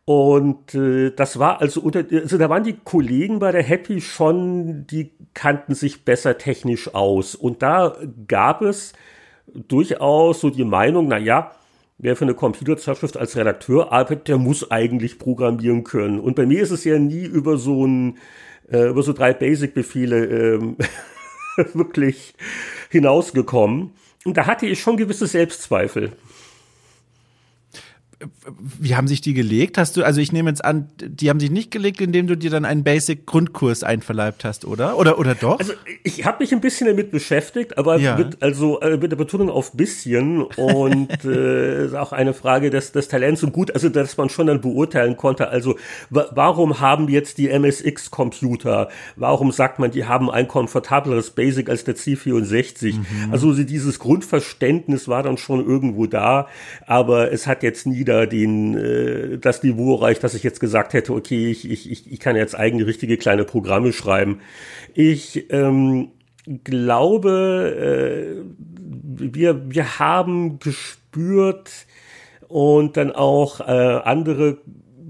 Und äh, das war also unter, also da waren die Kollegen bei der Happy schon, die kannten sich besser technisch aus. Und da gab es durchaus so die Meinung, na ja, wer für eine Computerzeitschrift als Redakteur arbeitet, der muss eigentlich programmieren können. Und bei mir ist es ja nie über so ein, äh, über so drei Basic-Befehle ähm, wirklich hinausgekommen. Und da hatte ich schon gewisse Selbstzweifel wie haben sich die gelegt? Hast du, also ich nehme jetzt an, die haben sich nicht gelegt, indem du dir dann einen Basic-Grundkurs einverleibt hast, oder? Oder, oder doch? Also ich habe mich ein bisschen damit beschäftigt, aber ja. mit, also äh, mit der Betonung auf bisschen und äh, auch eine Frage des, des Talents und gut, also dass man schon dann beurteilen konnte, also warum haben jetzt die MSX-Computer, warum sagt man, die haben ein komfortableres Basic als der C64? Mhm. Also dieses Grundverständnis war dann schon irgendwo da, aber es hat jetzt nie wieder den, äh, das Niveau erreicht, dass ich jetzt gesagt hätte, okay, ich, ich, ich kann jetzt eigene richtige kleine Programme schreiben. Ich ähm, glaube, äh, wir, wir haben gespürt und dann auch äh, andere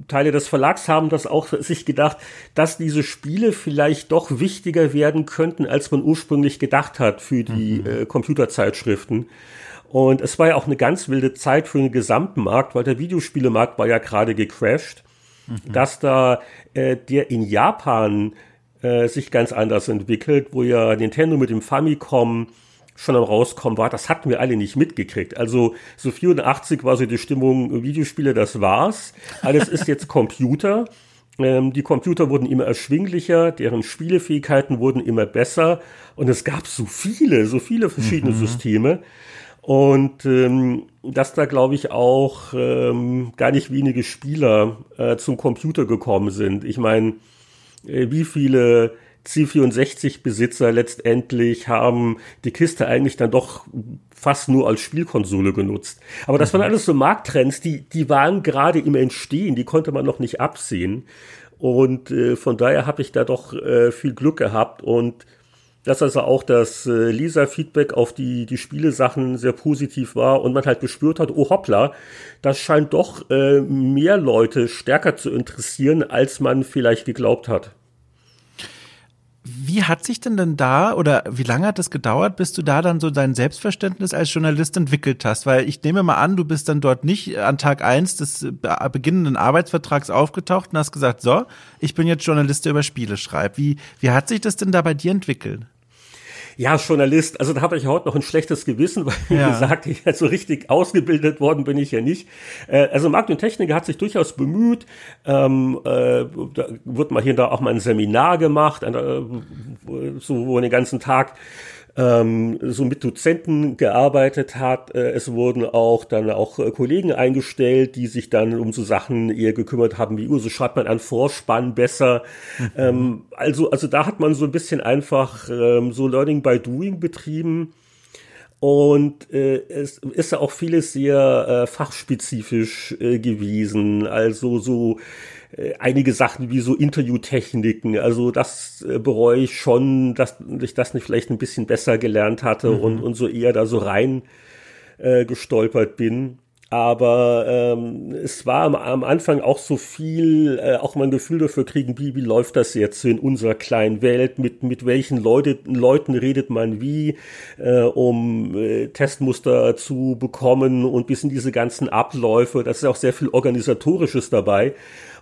Teile des Verlags haben das auch sich gedacht, dass diese Spiele vielleicht doch wichtiger werden könnten, als man ursprünglich gedacht hat für die mhm. äh, Computerzeitschriften. Und es war ja auch eine ganz wilde Zeit für den gesamten Markt, weil der Videospielemarkt war ja gerade gecrashed, mhm. dass da äh, der in Japan äh, sich ganz anders entwickelt, wo ja Nintendo mit dem Famicom schon am rauskommen war, das hatten wir alle nicht mitgekriegt. Also so 84 war so die Stimmung, Videospiele, das war's. Alles ist jetzt Computer. Ähm, die Computer wurden immer erschwinglicher, deren Spielefähigkeiten wurden immer besser und es gab so viele, so viele verschiedene mhm. Systeme. Und ähm, dass da, glaube ich, auch ähm, gar nicht wenige Spieler äh, zum Computer gekommen sind. Ich meine, äh, wie viele C64-Besitzer letztendlich haben die Kiste eigentlich dann doch fast nur als Spielkonsole genutzt. Aber das waren mhm. alles so Markttrends, die, die waren gerade im Entstehen, die konnte man noch nicht absehen. Und äh, von daher habe ich da doch äh, viel Glück gehabt und dass also auch das äh, Leser-Feedback auf die, die Spielesachen sehr positiv war und man halt gespürt hat, oh hoppla, das scheint doch äh, mehr Leute stärker zu interessieren, als man vielleicht geglaubt hat. Wie hat sich denn denn da oder wie lange hat es gedauert, bis du da dann so dein Selbstverständnis als Journalist entwickelt hast? Weil ich nehme mal an, du bist dann dort nicht an Tag eins des beginnenden Arbeitsvertrags aufgetaucht und hast gesagt, so, ich bin jetzt Journalist, der über Spiele schreibt. Wie, wie hat sich das denn da bei dir entwickelt? Ja, Journalist, also da habe ich heute noch ein schlechtes Gewissen, weil ja. wie gesagt, ich, so richtig ausgebildet worden bin ich ja nicht. Äh, also Markt und Techniker hat sich durchaus bemüht. Ähm, äh, da wird mal hier und da auch mal ein Seminar gemacht, äh, so wo den ganzen Tag ähm, so mit Dozenten gearbeitet hat. Äh, es wurden auch dann auch äh, Kollegen eingestellt, die sich dann um so Sachen eher gekümmert haben, wie, oh, so schreibt man einen Vorspann besser. Mhm. Ähm, also, also da hat man so ein bisschen einfach ähm, so Learning by Doing betrieben. Und äh, es ist auch vieles sehr äh, fachspezifisch äh, gewesen. Also so äh, einige Sachen wie so Interviewtechniken. Also das äh, bereue ich schon, dass ich das nicht vielleicht ein bisschen besser gelernt hatte mhm. und, und so eher da so rein äh, gestolpert bin. Aber ähm, es war am, am Anfang auch so viel, äh, auch mal ein Gefühl dafür kriegen, wie, wie läuft das jetzt in unserer kleinen Welt, mit, mit welchen Leute, Leuten redet man wie, äh, um äh, Testmuster zu bekommen und bis in diese ganzen Abläufe. Das ist auch sehr viel Organisatorisches dabei.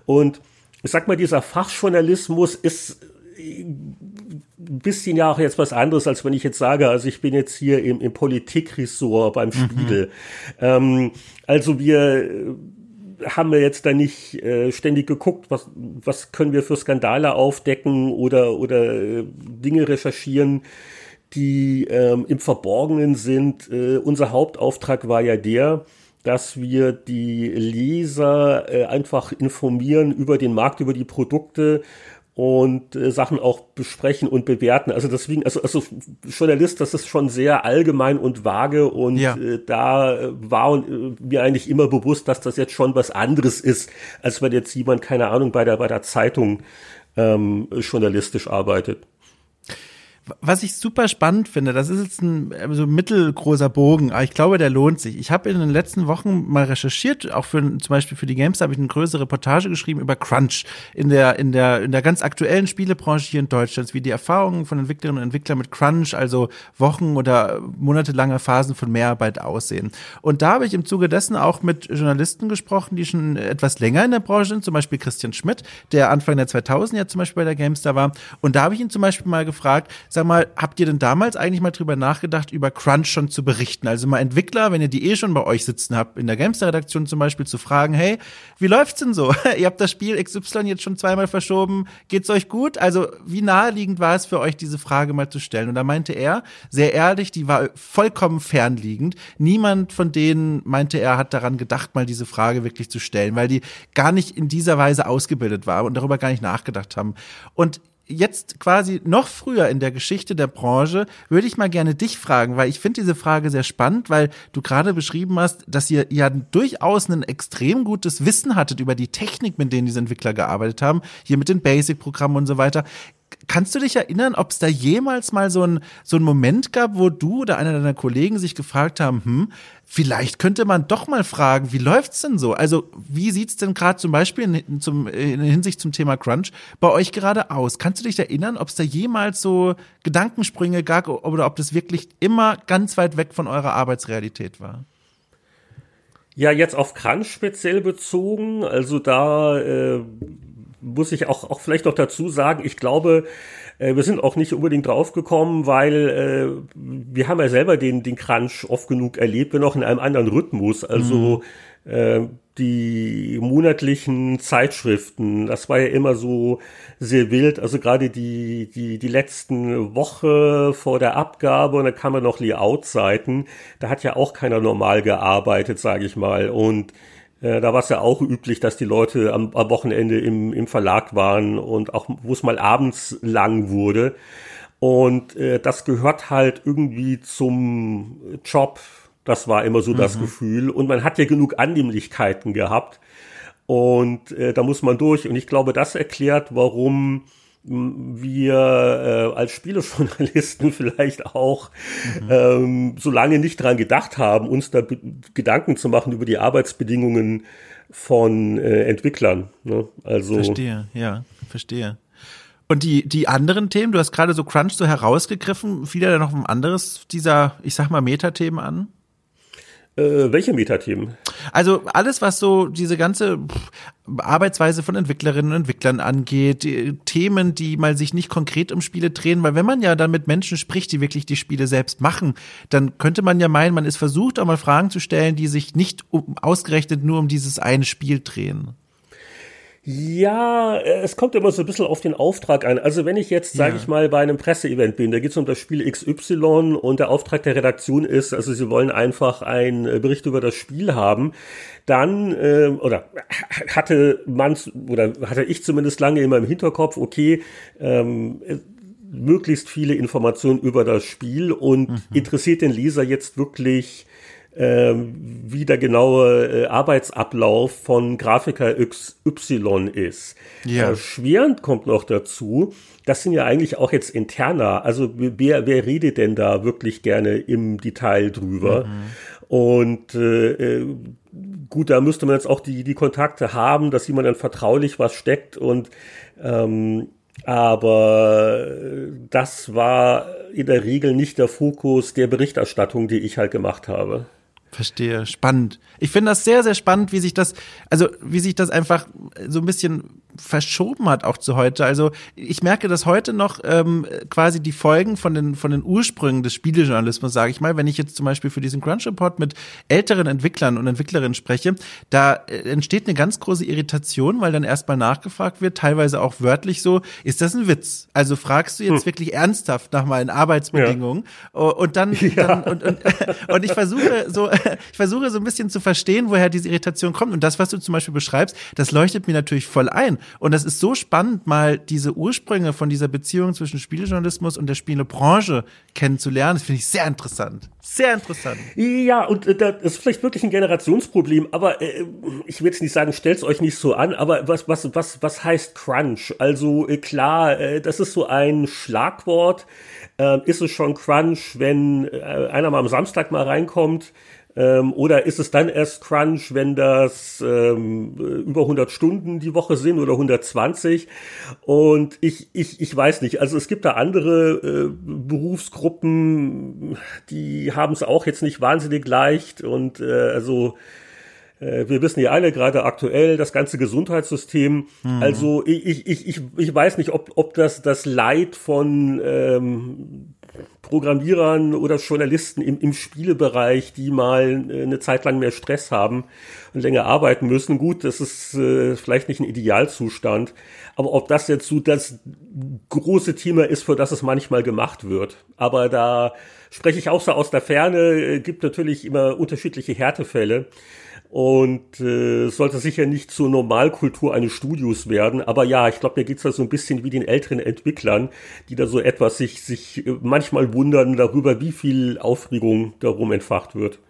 Und ich sag mal, dieser Fachjournalismus ist ein bisschen ja auch jetzt was anderes, als wenn ich jetzt sage, also ich bin jetzt hier im, im Politikressort beim mhm. Spiegel. Mhm. Ähm, also wir äh, haben wir jetzt da nicht äh, ständig geguckt, was, was können wir für Skandale aufdecken oder, oder äh, Dinge recherchieren, die ähm, im Verborgenen sind. Äh, unser Hauptauftrag war ja der, dass wir die Leser äh, einfach informieren über den Markt, über die Produkte und äh, Sachen auch besprechen und bewerten. Also deswegen, also, also Journalist, das ist schon sehr allgemein und vage und ja. äh, da äh, war äh, mir eigentlich immer bewusst, dass das jetzt schon was anderes ist, als wenn jetzt jemand, keine Ahnung, bei der, bei der Zeitung ähm, journalistisch arbeitet was ich super spannend finde, das ist jetzt ein äh, so mittelgroßer Bogen, aber ich glaube, der lohnt sich. Ich habe in den letzten Wochen mal recherchiert, auch für zum Beispiel für die Games habe ich eine größere Reportage geschrieben über Crunch in der in der in der ganz aktuellen Spielebranche hier in Deutschland, wie die Erfahrungen von Entwicklerinnen und Entwicklern mit Crunch, also Wochen oder monatelange Phasen von Mehrarbeit aussehen. Und da habe ich im Zuge dessen auch mit Journalisten gesprochen, die schon etwas länger in der Branche sind, zum Beispiel Christian Schmidt, der Anfang der 2000 ja zum Beispiel bei der GameStar war. Und da habe ich ihn zum Beispiel mal gefragt, sag mal, habt ihr denn damals eigentlich mal drüber nachgedacht, über Crunch schon zu berichten? Also mal Entwickler, wenn ihr die eh schon bei euch sitzen habt, in der Gamester-Redaktion zum Beispiel, zu fragen, hey, wie läuft's denn so? ihr habt das Spiel XY jetzt schon zweimal verschoben, geht's euch gut? Also wie naheliegend war es für euch, diese Frage mal zu stellen? Und da meinte er, sehr ehrlich, die war vollkommen fernliegend. Niemand von denen, meinte er, hat daran gedacht, mal diese Frage wirklich zu stellen, weil die gar nicht in dieser Weise ausgebildet war und darüber gar nicht nachgedacht haben. Und jetzt quasi noch früher in der Geschichte der Branche würde ich mal gerne dich fragen, weil ich finde diese Frage sehr spannend, weil du gerade beschrieben hast, dass ihr ja durchaus ein extrem gutes Wissen hattet über die Technik, mit denen diese Entwickler gearbeitet haben, hier mit den Basic-Programmen und so weiter. Kannst du dich erinnern, ob es da jemals mal so ein, so Moment gab, wo du oder einer deiner Kollegen sich gefragt haben, hm, vielleicht könnte man doch mal fragen, wie läuft's denn so? Also, wie sieht's denn gerade zum Beispiel in, zum, in Hinsicht zum Thema Crunch bei euch gerade aus? Kannst du dich erinnern, ob es da jemals so Gedankensprünge gab oder ob das wirklich immer ganz weit weg von eurer Arbeitsrealität war? Ja, jetzt auf Crunch speziell bezogen, also da äh, muss ich auch, auch vielleicht noch dazu sagen, ich glaube, äh, wir sind auch nicht unbedingt draufgekommen, weil äh, wir haben ja selber den, den Crunch oft genug erlebt, wenn auch in einem anderen Rhythmus. Also mhm. äh, die monatlichen Zeitschriften, das war ja immer so sehr wild. Also gerade die, die, die letzten Woche vor der Abgabe und dann kam ja noch Layout-Seiten, da hat ja auch keiner normal gearbeitet, sage ich mal. Und äh, da war es ja auch üblich, dass die Leute am, am Wochenende im, im Verlag waren und auch, wo es mal abends lang wurde. Und äh, das gehört halt irgendwie zum Job. Das war immer so mhm. das Gefühl. Und man hat ja genug Annehmlichkeiten gehabt. Und äh, da muss man durch. Und ich glaube, das erklärt, warum wir äh, als Spielejournalisten vielleicht auch mhm. ähm, so lange nicht dran gedacht haben, uns da Gedanken zu machen über die Arbeitsbedingungen von äh, Entwicklern. Ne? Also verstehe, ja, verstehe. Und die, die anderen Themen, du hast gerade so Crunch so herausgegriffen, fiel da noch ein anderes dieser, ich sag mal, Metathemen an? Äh, welche Metathemen? Also alles, was so diese ganze Arbeitsweise von Entwicklerinnen und Entwicklern angeht, die Themen, die mal sich nicht konkret um Spiele drehen, weil wenn man ja dann mit Menschen spricht, die wirklich die Spiele selbst machen, dann könnte man ja meinen, man ist versucht, auch mal Fragen zu stellen, die sich nicht um, ausgerechnet nur um dieses eine Spiel drehen. Ja, äh, es kommt immer so ein bisschen auf den Auftrag an. Also wenn ich jetzt, sage ja. ich mal, bei einem Presseevent bin, da geht es um das Spiel XY und der Auftrag der Redaktion ist, also sie wollen einfach einen äh, Bericht über das Spiel haben, dann, äh, oder hatte man, oder hatte ich zumindest lange immer im Hinterkopf, okay, ähm, möglichst viele Informationen über das Spiel und mhm. interessiert den Leser jetzt wirklich, äh, wie der genaue äh, Arbeitsablauf von Grafiker XY ist. Ja. Erschwerend kommt noch dazu, das sind ja eigentlich auch jetzt interner. Also wer, wer redet denn da wirklich gerne im Detail drüber? Mhm. Und äh, äh, gut, da müsste man jetzt auch die, die Kontakte haben, dass jemand dann vertraulich was steckt und ähm, aber das war in der Regel nicht der Fokus der Berichterstattung, die ich halt gemacht habe. Verstehe, spannend. Ich finde das sehr, sehr spannend, wie sich das, also wie sich das einfach so ein bisschen verschoben hat auch zu heute. Also ich merke dass heute noch ähm, quasi die Folgen von den von den Ursprüngen des Spielejournalismus, sage ich mal. Wenn ich jetzt zum Beispiel für diesen Crunch Report mit älteren Entwicklern und Entwicklerinnen spreche, da äh, entsteht eine ganz große Irritation, weil dann erstmal nachgefragt wird, teilweise auch wörtlich so, ist das ein Witz? Also fragst du jetzt hm. wirklich ernsthaft nach meinen Arbeitsbedingungen ja. und dann, ja. dann und, und, und ich versuche so ich versuche so ein bisschen zu verstehen, woher diese Irritation kommt und das, was du zum Beispiel beschreibst, das leuchtet mir natürlich voll ein und das ist so spannend, mal diese Ursprünge von dieser Beziehung zwischen Spielejournalismus und der Spielebranche kennenzulernen. Das finde ich sehr interessant. Sehr interessant. Ja, und äh, das ist vielleicht wirklich ein Generationsproblem, aber äh, ich will jetzt nicht sagen, stellt's euch nicht so an, aber was, was, was, was heißt Crunch? Also äh, klar, äh, das ist so ein Schlagwort. Äh, ist es schon Crunch, wenn äh, einer mal am Samstag mal reinkommt? Ähm, oder ist es dann erst Crunch, wenn das ähm, über 100 Stunden die Woche sind oder 120? Und ich, ich, ich weiß nicht. Also es gibt da andere äh, Berufsgruppen, die haben es auch jetzt nicht wahnsinnig leicht. Und äh, also äh, wir wissen ja alle gerade aktuell das ganze Gesundheitssystem. Mhm. Also ich, ich, ich, ich weiß nicht, ob, ob das das Leid von ähm, Programmierern oder Journalisten im, im Spielebereich, die mal äh, eine Zeit lang mehr Stress haben und länger arbeiten müssen. Gut, das ist äh, vielleicht nicht ein Idealzustand, aber ob das jetzt so das große Thema ist, für das es manchmal gemacht wird. Aber da spreche ich auch so aus der Ferne, äh, gibt natürlich immer unterschiedliche Härtefälle und äh, sollte sicher nicht zur Normalkultur eines Studios werden. Aber ja, ich glaube, mir geht's da so ein bisschen wie den älteren Entwicklern, die da so etwas sich, sich äh, manchmal wundern darüber, wie viel Aufregung darum entfacht wird.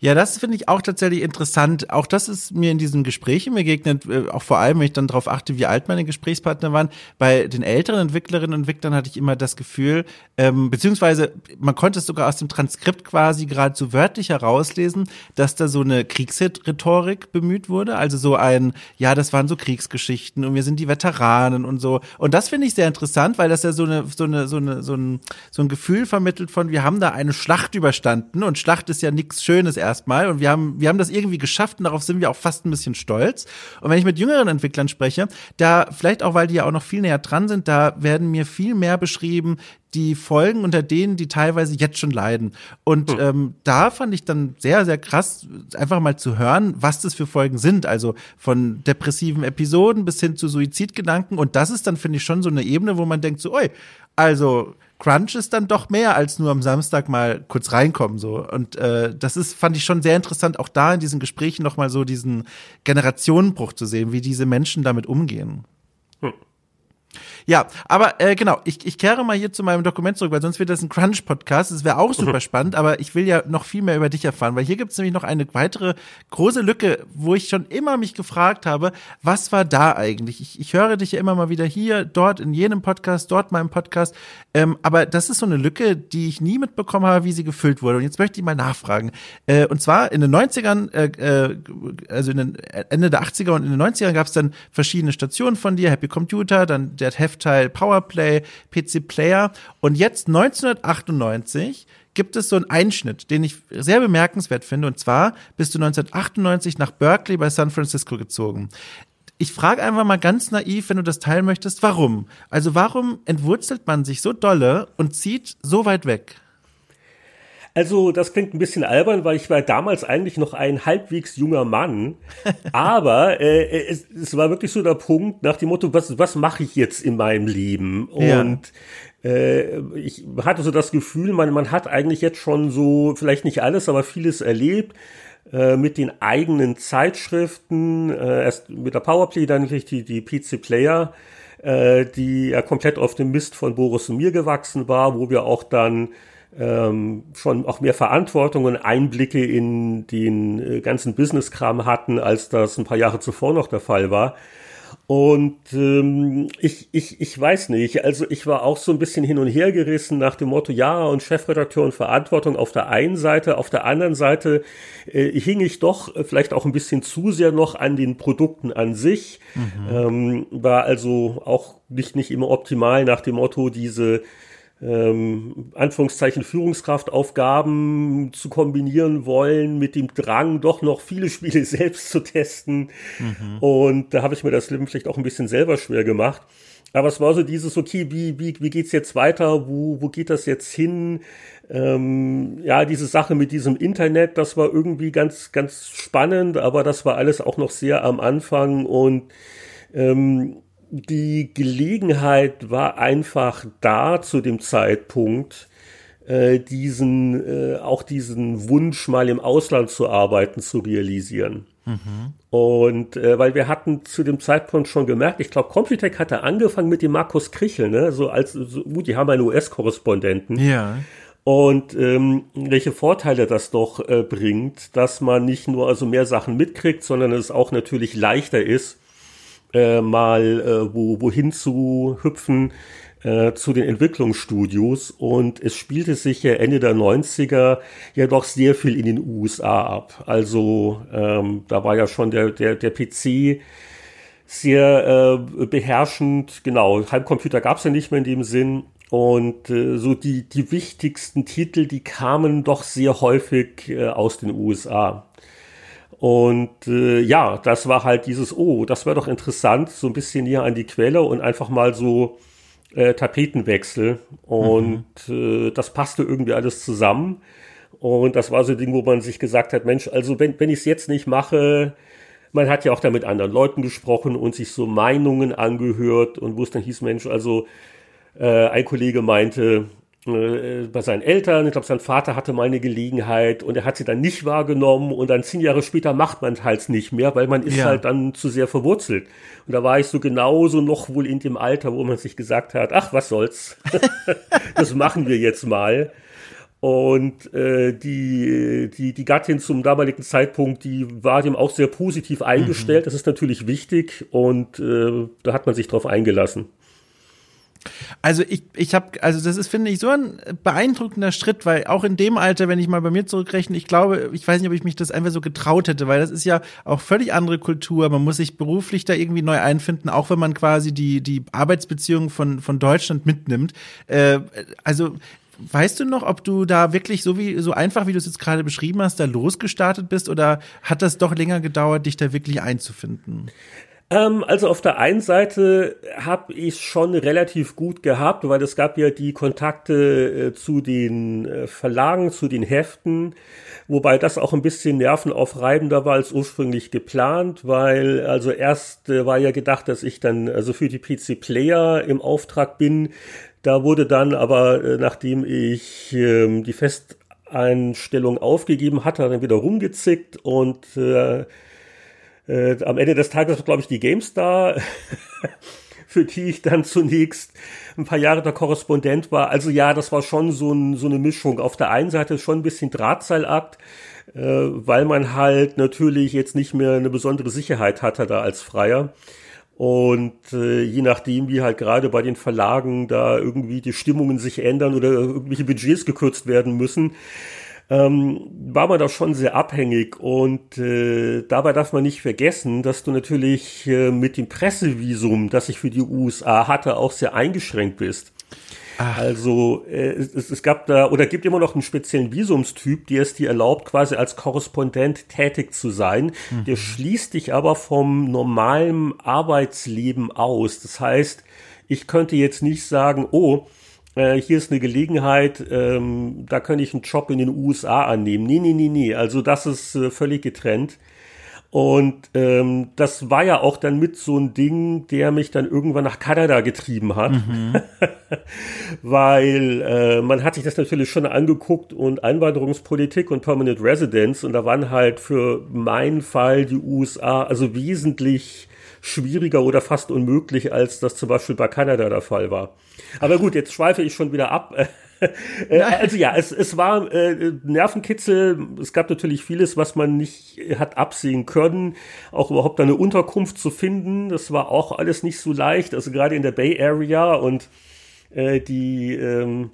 Ja, das finde ich auch tatsächlich interessant. Auch das ist mir in diesen Gesprächen begegnet, äh, auch vor allem, wenn ich dann darauf achte, wie alt meine Gesprächspartner waren. Bei den älteren Entwicklerinnen und Entwicklern hatte ich immer das Gefühl, ähm, beziehungsweise man konnte es sogar aus dem Transkript quasi gerade so wörtlich herauslesen, dass da so eine Kriegshit-Rhetorik bemüht wurde. Also so ein, ja, das waren so Kriegsgeschichten und wir sind die Veteranen und so. Und das finde ich sehr interessant, weil das ja so eine, so eine, so eine, so ein, so ein Gefühl vermittelt von, wir haben da eine Schlacht überstanden und Schlacht ist ja nichts Schönes erstmal und wir haben, wir haben das irgendwie geschafft und darauf sind wir auch fast ein bisschen stolz. Und wenn ich mit jüngeren Entwicklern spreche, da vielleicht auch, weil die ja auch noch viel näher dran sind, da werden mir viel mehr beschrieben, die Folgen unter denen, die teilweise jetzt schon leiden. Und hm. ähm, da fand ich dann sehr, sehr krass, einfach mal zu hören, was das für Folgen sind. Also von depressiven Episoden bis hin zu Suizidgedanken. Und das ist dann, finde ich, schon so eine Ebene, wo man denkt so, oi, also Crunch ist dann doch mehr als nur am Samstag mal kurz reinkommen so und äh, das ist fand ich schon sehr interessant auch da in diesen Gesprächen noch mal so diesen Generationenbruch zu sehen, wie diese Menschen damit umgehen. Hm. Ja, aber äh, genau, ich, ich kehre mal hier zu meinem Dokument zurück, weil sonst wird das ein Crunch-Podcast. Das wäre auch super spannend, aber ich will ja noch viel mehr über dich erfahren, weil hier gibt es nämlich noch eine weitere große Lücke, wo ich schon immer mich gefragt habe, was war da eigentlich? Ich, ich höre dich ja immer mal wieder hier, dort, in jenem Podcast, dort meinem Podcast, ähm, aber das ist so eine Lücke, die ich nie mitbekommen habe, wie sie gefüllt wurde. Und jetzt möchte ich mal nachfragen. Äh, und zwar in den 90ern, äh, äh, also in den Ende der 80er und in den 90ern gab es dann verschiedene Stationen von dir, Happy Computer, dann der Heft Teil Powerplay, PC Player. Und jetzt 1998 gibt es so einen Einschnitt, den ich sehr bemerkenswert finde. Und zwar bist du 1998 nach Berkeley bei San Francisco gezogen. Ich frage einfach mal ganz naiv, wenn du das teilen möchtest, warum? Also warum entwurzelt man sich so dolle und zieht so weit weg? Also, das klingt ein bisschen albern, weil ich war damals eigentlich noch ein halbwegs junger Mann. Aber äh, es, es war wirklich so der Punkt nach dem Motto, was, was mache ich jetzt in meinem Leben? Und ja. äh, ich hatte so das Gefühl, man, man hat eigentlich jetzt schon so, vielleicht nicht alles, aber vieles erlebt äh, mit den eigenen Zeitschriften, äh, erst mit der Powerplay, dann natürlich die, die PC Player äh, die ja komplett auf dem Mist von Boris und mir gewachsen war, wo wir auch dann ähm, schon auch mehr Verantwortung und Einblicke in den äh, ganzen Business-Kram hatten, als das ein paar Jahre zuvor noch der Fall war. Und ähm, ich, ich, ich weiß nicht, also ich war auch so ein bisschen hin und her gerissen nach dem Motto, ja, und Chefredakteur und Verantwortung auf der einen Seite, auf der anderen Seite äh, hing ich doch vielleicht auch ein bisschen zu sehr noch an den Produkten an sich, mhm. ähm, war also auch nicht, nicht immer optimal nach dem Motto, diese ähm, Anführungszeichen Führungskraftaufgaben zu kombinieren wollen mit dem Drang, doch noch viele Spiele selbst zu testen. Mhm. Und da habe ich mir das Leben vielleicht auch ein bisschen selber schwer gemacht. Aber es war so dieses, okay, wie, wie, wie geht's jetzt weiter? Wo, wo geht das jetzt hin? Ähm, ja, diese Sache mit diesem Internet, das war irgendwie ganz, ganz spannend, aber das war alles auch noch sehr am Anfang und ähm, die Gelegenheit war einfach da zu dem Zeitpunkt, äh, diesen, äh, auch diesen Wunsch mal im Ausland zu arbeiten, zu realisieren. Mhm. Und äh, weil wir hatten zu dem Zeitpunkt schon gemerkt, ich glaube, Computec hatte angefangen mit dem Markus Krichel, ne? So als, so, gut, die haben einen US-Korrespondenten. Ja. Und ähm, welche Vorteile das doch äh, bringt, dass man nicht nur also mehr Sachen mitkriegt, sondern es auch natürlich leichter ist, äh, mal äh, wo, wohin zu hüpfen äh, zu den Entwicklungsstudios und es spielte sich ja Ende der 90er ja doch sehr viel in den USA ab. Also ähm, da war ja schon der, der, der PC sehr äh, beherrschend, genau, Heimcomputer gab es ja nicht mehr in dem Sinn. Und äh, so die, die wichtigsten Titel, die kamen doch sehr häufig äh, aus den USA. Und äh, ja, das war halt dieses, oh, das wäre doch interessant, so ein bisschen näher an die Quelle und einfach mal so äh, Tapetenwechsel. Und mhm. äh, das passte irgendwie alles zusammen. Und das war so ein Ding, wo man sich gesagt hat, Mensch, also wenn, wenn ich es jetzt nicht mache, man hat ja auch da mit anderen Leuten gesprochen und sich so Meinungen angehört und wo es dann hieß, Mensch, also äh, ein Kollege meinte, bei seinen Eltern. Ich glaube, sein Vater hatte mal eine Gelegenheit und er hat sie dann nicht wahrgenommen und dann zehn Jahre später macht man es halt nicht mehr, weil man ist ja. halt dann zu sehr verwurzelt. Und da war ich so genauso noch wohl in dem Alter, wo man sich gesagt hat, ach, was soll's, das machen wir jetzt mal. Und äh, die, die, die Gattin zum damaligen Zeitpunkt, die war dem auch sehr positiv eingestellt. Mhm. Das ist natürlich wichtig und äh, da hat man sich drauf eingelassen. Also ich, ich habe, also das ist, finde ich, so ein beeindruckender Schritt, weil auch in dem Alter, wenn ich mal bei mir zurückrechne, ich glaube, ich weiß nicht, ob ich mich das einfach so getraut hätte, weil das ist ja auch völlig andere Kultur. Man muss sich beruflich da irgendwie neu einfinden, auch wenn man quasi die, die Arbeitsbeziehungen von, von Deutschland mitnimmt. Äh, also Weißt du noch, ob du da wirklich so wie so einfach, wie du es jetzt gerade beschrieben hast, da losgestartet bist oder hat das doch länger gedauert, dich da wirklich einzufinden? Ähm, also auf der einen Seite habe ich schon relativ gut gehabt, weil es gab ja die Kontakte äh, zu den äh, Verlagen, zu den Heften, wobei das auch ein bisschen nervenaufreibender war als ursprünglich geplant, weil also erst äh, war ja gedacht, dass ich dann also für die PC Player im Auftrag bin. Da wurde dann aber, äh, nachdem ich ähm, die Festeinstellung aufgegeben hatte, dann wieder rumgezickt und äh, am Ende des Tages, glaube ich, die GameStar, für die ich dann zunächst ein paar Jahre der Korrespondent war. Also ja, das war schon so, ein, so eine Mischung. Auf der einen Seite schon ein bisschen Drahtseilakt, äh, weil man halt natürlich jetzt nicht mehr eine besondere Sicherheit hatte da als Freier. Und äh, je nachdem, wie halt gerade bei den Verlagen da irgendwie die Stimmungen sich ändern oder irgendwelche Budgets gekürzt werden müssen, ähm, war man da schon sehr abhängig. Und äh, dabei darf man nicht vergessen, dass du natürlich äh, mit dem Pressevisum, das ich für die USA hatte, auch sehr eingeschränkt bist. Ach. Also äh, es, es gab da oder gibt immer noch einen speziellen Visumstyp, der es dir erlaubt, quasi als Korrespondent tätig zu sein. Mhm. Der schließt dich aber vom normalen Arbeitsleben aus. Das heißt, ich könnte jetzt nicht sagen, oh, äh, hier ist eine Gelegenheit, ähm, da könnte ich einen Job in den USA annehmen. Nee, nee, nee, nee. Also das ist äh, völlig getrennt. Und ähm, das war ja auch dann mit so ein Ding, der mich dann irgendwann nach Kanada getrieben hat. Mhm. Weil äh, man hat sich das natürlich schon angeguckt und Einwanderungspolitik und Permanent Residence und da waren halt für meinen Fall die USA also wesentlich schwieriger oder fast unmöglich, als das zum Beispiel bei Kanada der Fall war. Aber gut, jetzt schweife ich schon wieder ab. Äh, also ja, es, es war äh, Nervenkitzel. Es gab natürlich vieles, was man nicht hat absehen können. Auch überhaupt eine Unterkunft zu finden, das war auch alles nicht so leicht. Also gerade in der Bay Area und äh, die ähm,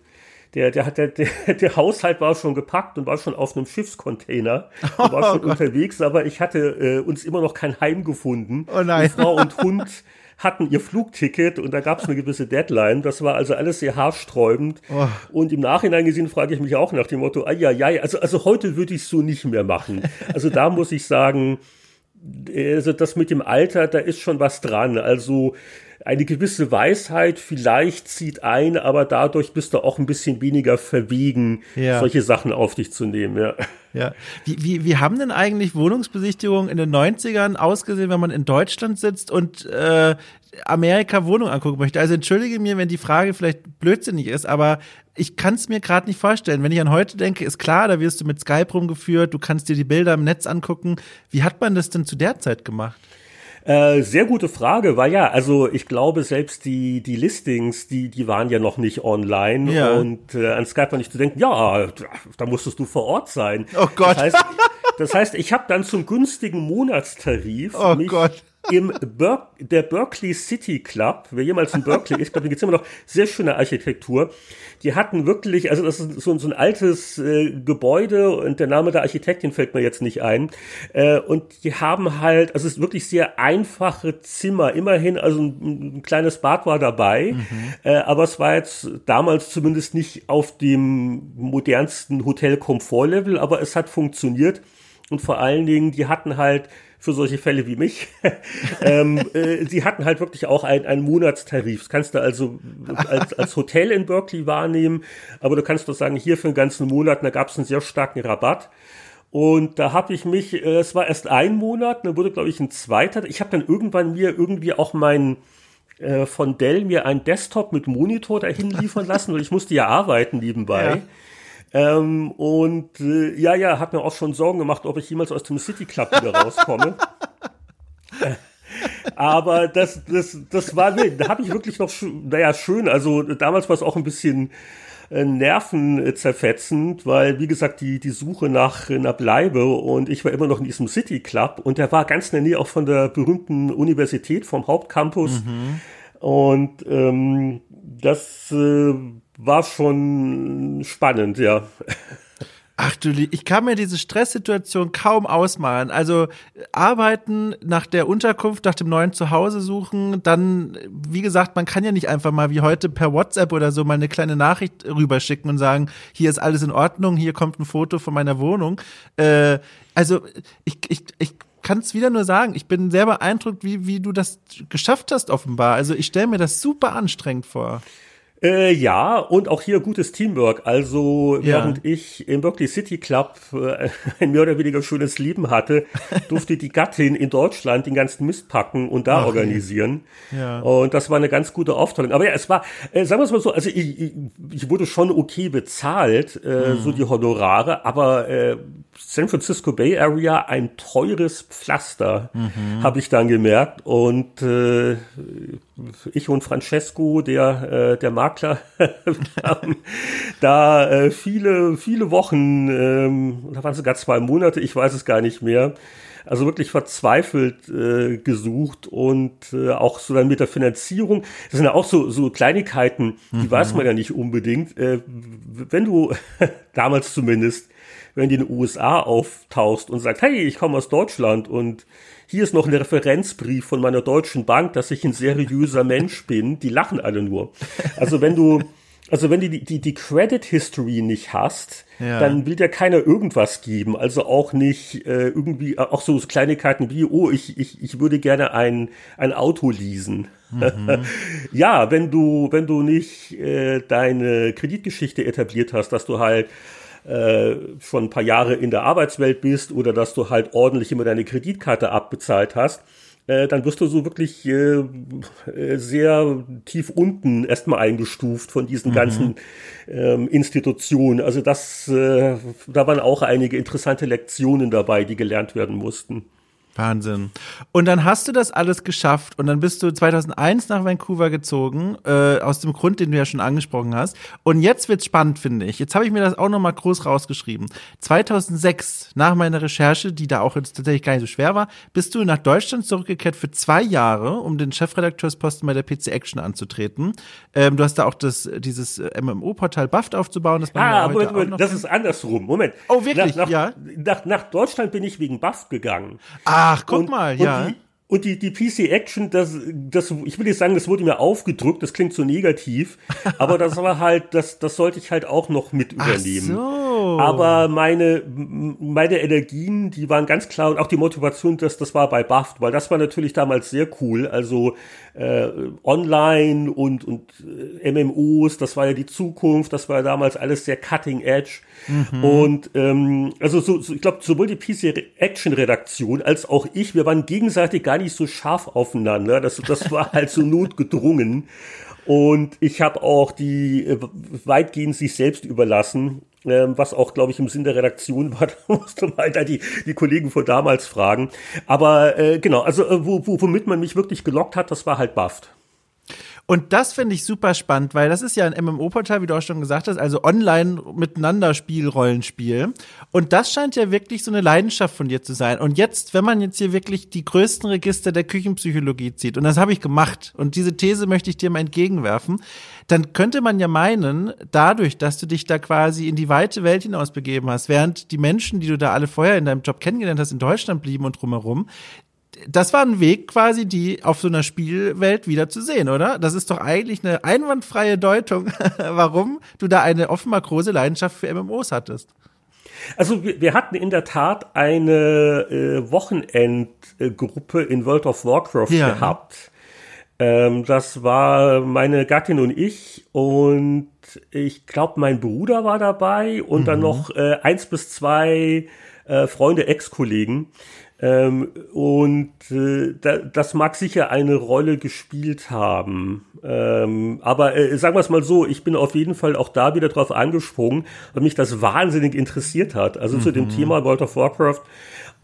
der, der, hat, der, der, der Haushalt war schon gepackt und war schon auf einem Schiffscontainer und war schon oh unterwegs, aber ich hatte äh, uns immer noch kein Heim gefunden. Oh nein. Frau und Hund hatten ihr Flugticket und da gab es eine gewisse Deadline. Das war also alles sehr haarsträubend. Oh. Und im Nachhinein gesehen frage ich mich auch nach dem Motto, ja, also, also heute würde ich es so nicht mehr machen. Also da muss ich sagen, also das mit dem Alter, da ist schon was dran. Also eine gewisse Weisheit vielleicht zieht ein, aber dadurch bist du auch ein bisschen weniger verwegen, ja. solche Sachen auf dich zu nehmen. Ja. Ja. Wie, wie, wie haben denn eigentlich Wohnungsbesichtigungen in den 90ern ausgesehen, wenn man in Deutschland sitzt und äh, Amerika Wohnung angucken möchte? Also entschuldige mir, wenn die Frage vielleicht blödsinnig ist, aber ich kann es mir gerade nicht vorstellen. Wenn ich an heute denke, ist klar, da wirst du mit Skype rumgeführt, du kannst dir die Bilder im Netz angucken. Wie hat man das denn zu der Zeit gemacht? Äh, sehr gute Frage, weil ja, also ich glaube selbst die die Listings, die die waren ja noch nicht online ja. und äh, an Skype war nicht zu denken, ja, da musstest du vor Ort sein. Oh Gott. Das heißt, das heißt ich habe dann zum günstigen Monatstarif oh mich Gott im Ber der Berkeley City Club, wer jemals in Berkeley ist, glaube ich, gibt's immer noch sehr schöne Architektur. Die hatten wirklich, also das ist so, so ein altes äh, Gebäude und der Name der Architektin fällt mir jetzt nicht ein. Äh, und die haben halt, also es ist wirklich sehr einfache Zimmer, immerhin, also ein, ein kleines Bad war dabei, mhm. äh, aber es war jetzt damals zumindest nicht auf dem modernsten Hotel-Komfort-Level, aber es hat funktioniert. Und vor allen Dingen, die hatten halt für solche Fälle wie mich. ähm, äh, sie hatten halt wirklich auch einen, Monatstarif. Das kannst du also als, als Hotel in Berkeley wahrnehmen, aber du kannst doch sagen, hier für einen ganzen Monat, da gab es einen sehr starken Rabatt. Und da habe ich mich, äh, es war erst ein Monat, dann wurde, glaube ich, ein zweiter. Ich habe dann irgendwann mir irgendwie auch meinen äh, von Dell mir einen Desktop mit Monitor dahin liefern lassen, weil ich musste ja arbeiten nebenbei. Ja. Ähm, und äh, ja, ja, hat mir auch schon Sorgen gemacht, ob ich jemals aus dem City Club wieder rauskomme. Aber das, das, das war, nee, da habe ich wirklich noch, naja, schön. Also damals war es auch ein bisschen äh, nervenzerfetzend, weil, wie gesagt, die, die Suche nach einer Bleibe und ich war immer noch in diesem City Club und der war ganz in der Nähe auch von der berühmten Universität, vom Hauptcampus. Mhm. Und ähm, das äh, war schon spannend, ja. Ach du, ich kann mir diese Stresssituation kaum ausmalen. Also arbeiten, nach der Unterkunft, nach dem neuen Zuhause suchen, dann, wie gesagt, man kann ja nicht einfach mal wie heute per WhatsApp oder so mal eine kleine Nachricht rüberschicken und sagen, hier ist alles in Ordnung, hier kommt ein Foto von meiner Wohnung. Äh, also ich, ich, ich kann es wieder nur sagen, ich bin sehr beeindruckt, wie, wie du das geschafft hast offenbar. Also ich stelle mir das super anstrengend vor. Äh, ja, und auch hier gutes Teamwork. Also, ja. während ich im Berkeley City Club äh, ein mehr oder weniger schönes Leben hatte, durfte die Gattin in Deutschland den ganzen Mist packen und da Ach, organisieren. Ja. Und das war eine ganz gute Aufteilung. Aber ja, es war, äh, sagen wir es mal so, also ich, ich, wurde schon okay bezahlt, äh, mhm. so die Honorare, aber äh, San Francisco Bay Area ein teures Pflaster, mhm. habe ich dann gemerkt. Und äh, ich und Francesco, der, äh, der Makler, haben da äh, viele, viele Wochen, ähm, da waren sogar zwei Monate, ich weiß es gar nicht mehr, also wirklich verzweifelt äh, gesucht und äh, auch so dann mit der Finanzierung. Das sind ja auch so, so Kleinigkeiten, die mhm. weiß man ja nicht unbedingt. Äh, wenn du damals zumindest wenn du in den USA auftauchst und sagst, hey, ich komme aus Deutschland und hier ist noch ein Referenzbrief von meiner deutschen Bank, dass ich ein seriöser Mensch bin, die lachen alle nur. Also wenn du, also wenn du die, die, die Credit History nicht hast, ja. dann will dir keiner irgendwas geben. Also auch nicht äh, irgendwie, auch so Kleinigkeiten wie, oh, ich, ich, ich würde gerne ein, ein Auto leasen. Mhm. ja, wenn du, wenn du nicht äh, deine Kreditgeschichte etabliert hast, dass du halt äh, schon ein paar Jahre in der Arbeitswelt bist oder dass du halt ordentlich immer deine Kreditkarte abbezahlt hast, äh, dann wirst du so wirklich äh, äh sehr tief unten erstmal eingestuft von diesen mhm. ganzen ähm, Institutionen. Also das, äh, da waren auch einige interessante Lektionen dabei, die gelernt werden mussten. Wahnsinn. Und dann hast du das alles geschafft und dann bist du 2001 nach Vancouver gezogen, äh, aus dem Grund, den du ja schon angesprochen hast. Und jetzt wird's spannend, finde ich. Jetzt habe ich mir das auch noch mal groß rausgeschrieben. 2006, nach meiner Recherche, die da auch jetzt tatsächlich gar nicht so schwer war, bist du nach Deutschland zurückgekehrt für zwei Jahre, um den Chefredakteursposten bei der PC Action anzutreten. Ähm, du hast da auch das, dieses MMO-Portal Buffed aufzubauen. Das ah, aber Moment, das ist andersrum. Moment. Oh, wirklich? Nach, nach, ja. Nach, nach Deutschland bin ich wegen Buffed gegangen. Ah, Ach, guck und, mal, ja. Die, und die, die PC Action, das, das, ich will jetzt sagen, das wurde mir aufgedrückt, das klingt so negativ, aber das war halt, das, das sollte ich halt auch noch mit übernehmen. Ach so. Aber meine, meine Energien, die waren ganz klar und auch die Motivation, das, das war bei Buffed, weil das war natürlich damals sehr cool. Also äh, online und, und äh, MMOs, das war ja die Zukunft, das war ja damals alles sehr cutting edge. Mhm. Und ähm, also so, so, ich glaube, sowohl die PC Action Redaktion als auch ich, wir waren gegenseitig gar nicht so scharf aufeinander. Das, das war halt so notgedrungen. Und ich habe auch die äh, weitgehend sich selbst überlassen, äh, was auch, glaube ich, im Sinn der Redaktion war. Da musste man halt die, die Kollegen von damals fragen. Aber äh, genau, also äh, wo, wo, womit man mich wirklich gelockt hat, das war halt Buffed. Und das finde ich super spannend, weil das ist ja ein MMO-Portal, wie du auch schon gesagt hast, also online miteinander Spielrollenspiel. Und das scheint ja wirklich so eine Leidenschaft von dir zu sein. Und jetzt, wenn man jetzt hier wirklich die größten Register der Küchenpsychologie zieht, und das habe ich gemacht, und diese These möchte ich dir mal entgegenwerfen, dann könnte man ja meinen, dadurch, dass du dich da quasi in die weite Welt hinaus begeben hast, während die Menschen, die du da alle vorher in deinem Job kennengelernt hast, in Deutschland blieben und drumherum, das war ein Weg quasi, die auf so einer Spielwelt wieder zu sehen, oder? Das ist doch eigentlich eine einwandfreie Deutung, warum du da eine offenbar große Leidenschaft für MMOs hattest. Also wir, wir hatten in der Tat eine äh, Wochenendgruppe in World of Warcraft ja. gehabt. Ähm, das war meine Gattin und ich und ich glaube, mein Bruder war dabei und mhm. dann noch äh, eins bis zwei äh, Freunde, Ex-Kollegen. Ähm, und äh, da, das mag sicher eine Rolle gespielt haben. Ähm, aber äh, sagen wir es mal so, ich bin auf jeden Fall auch da wieder drauf angesprungen, weil mich das wahnsinnig interessiert hat. Also mhm. zu dem mhm. Thema World of Warcraft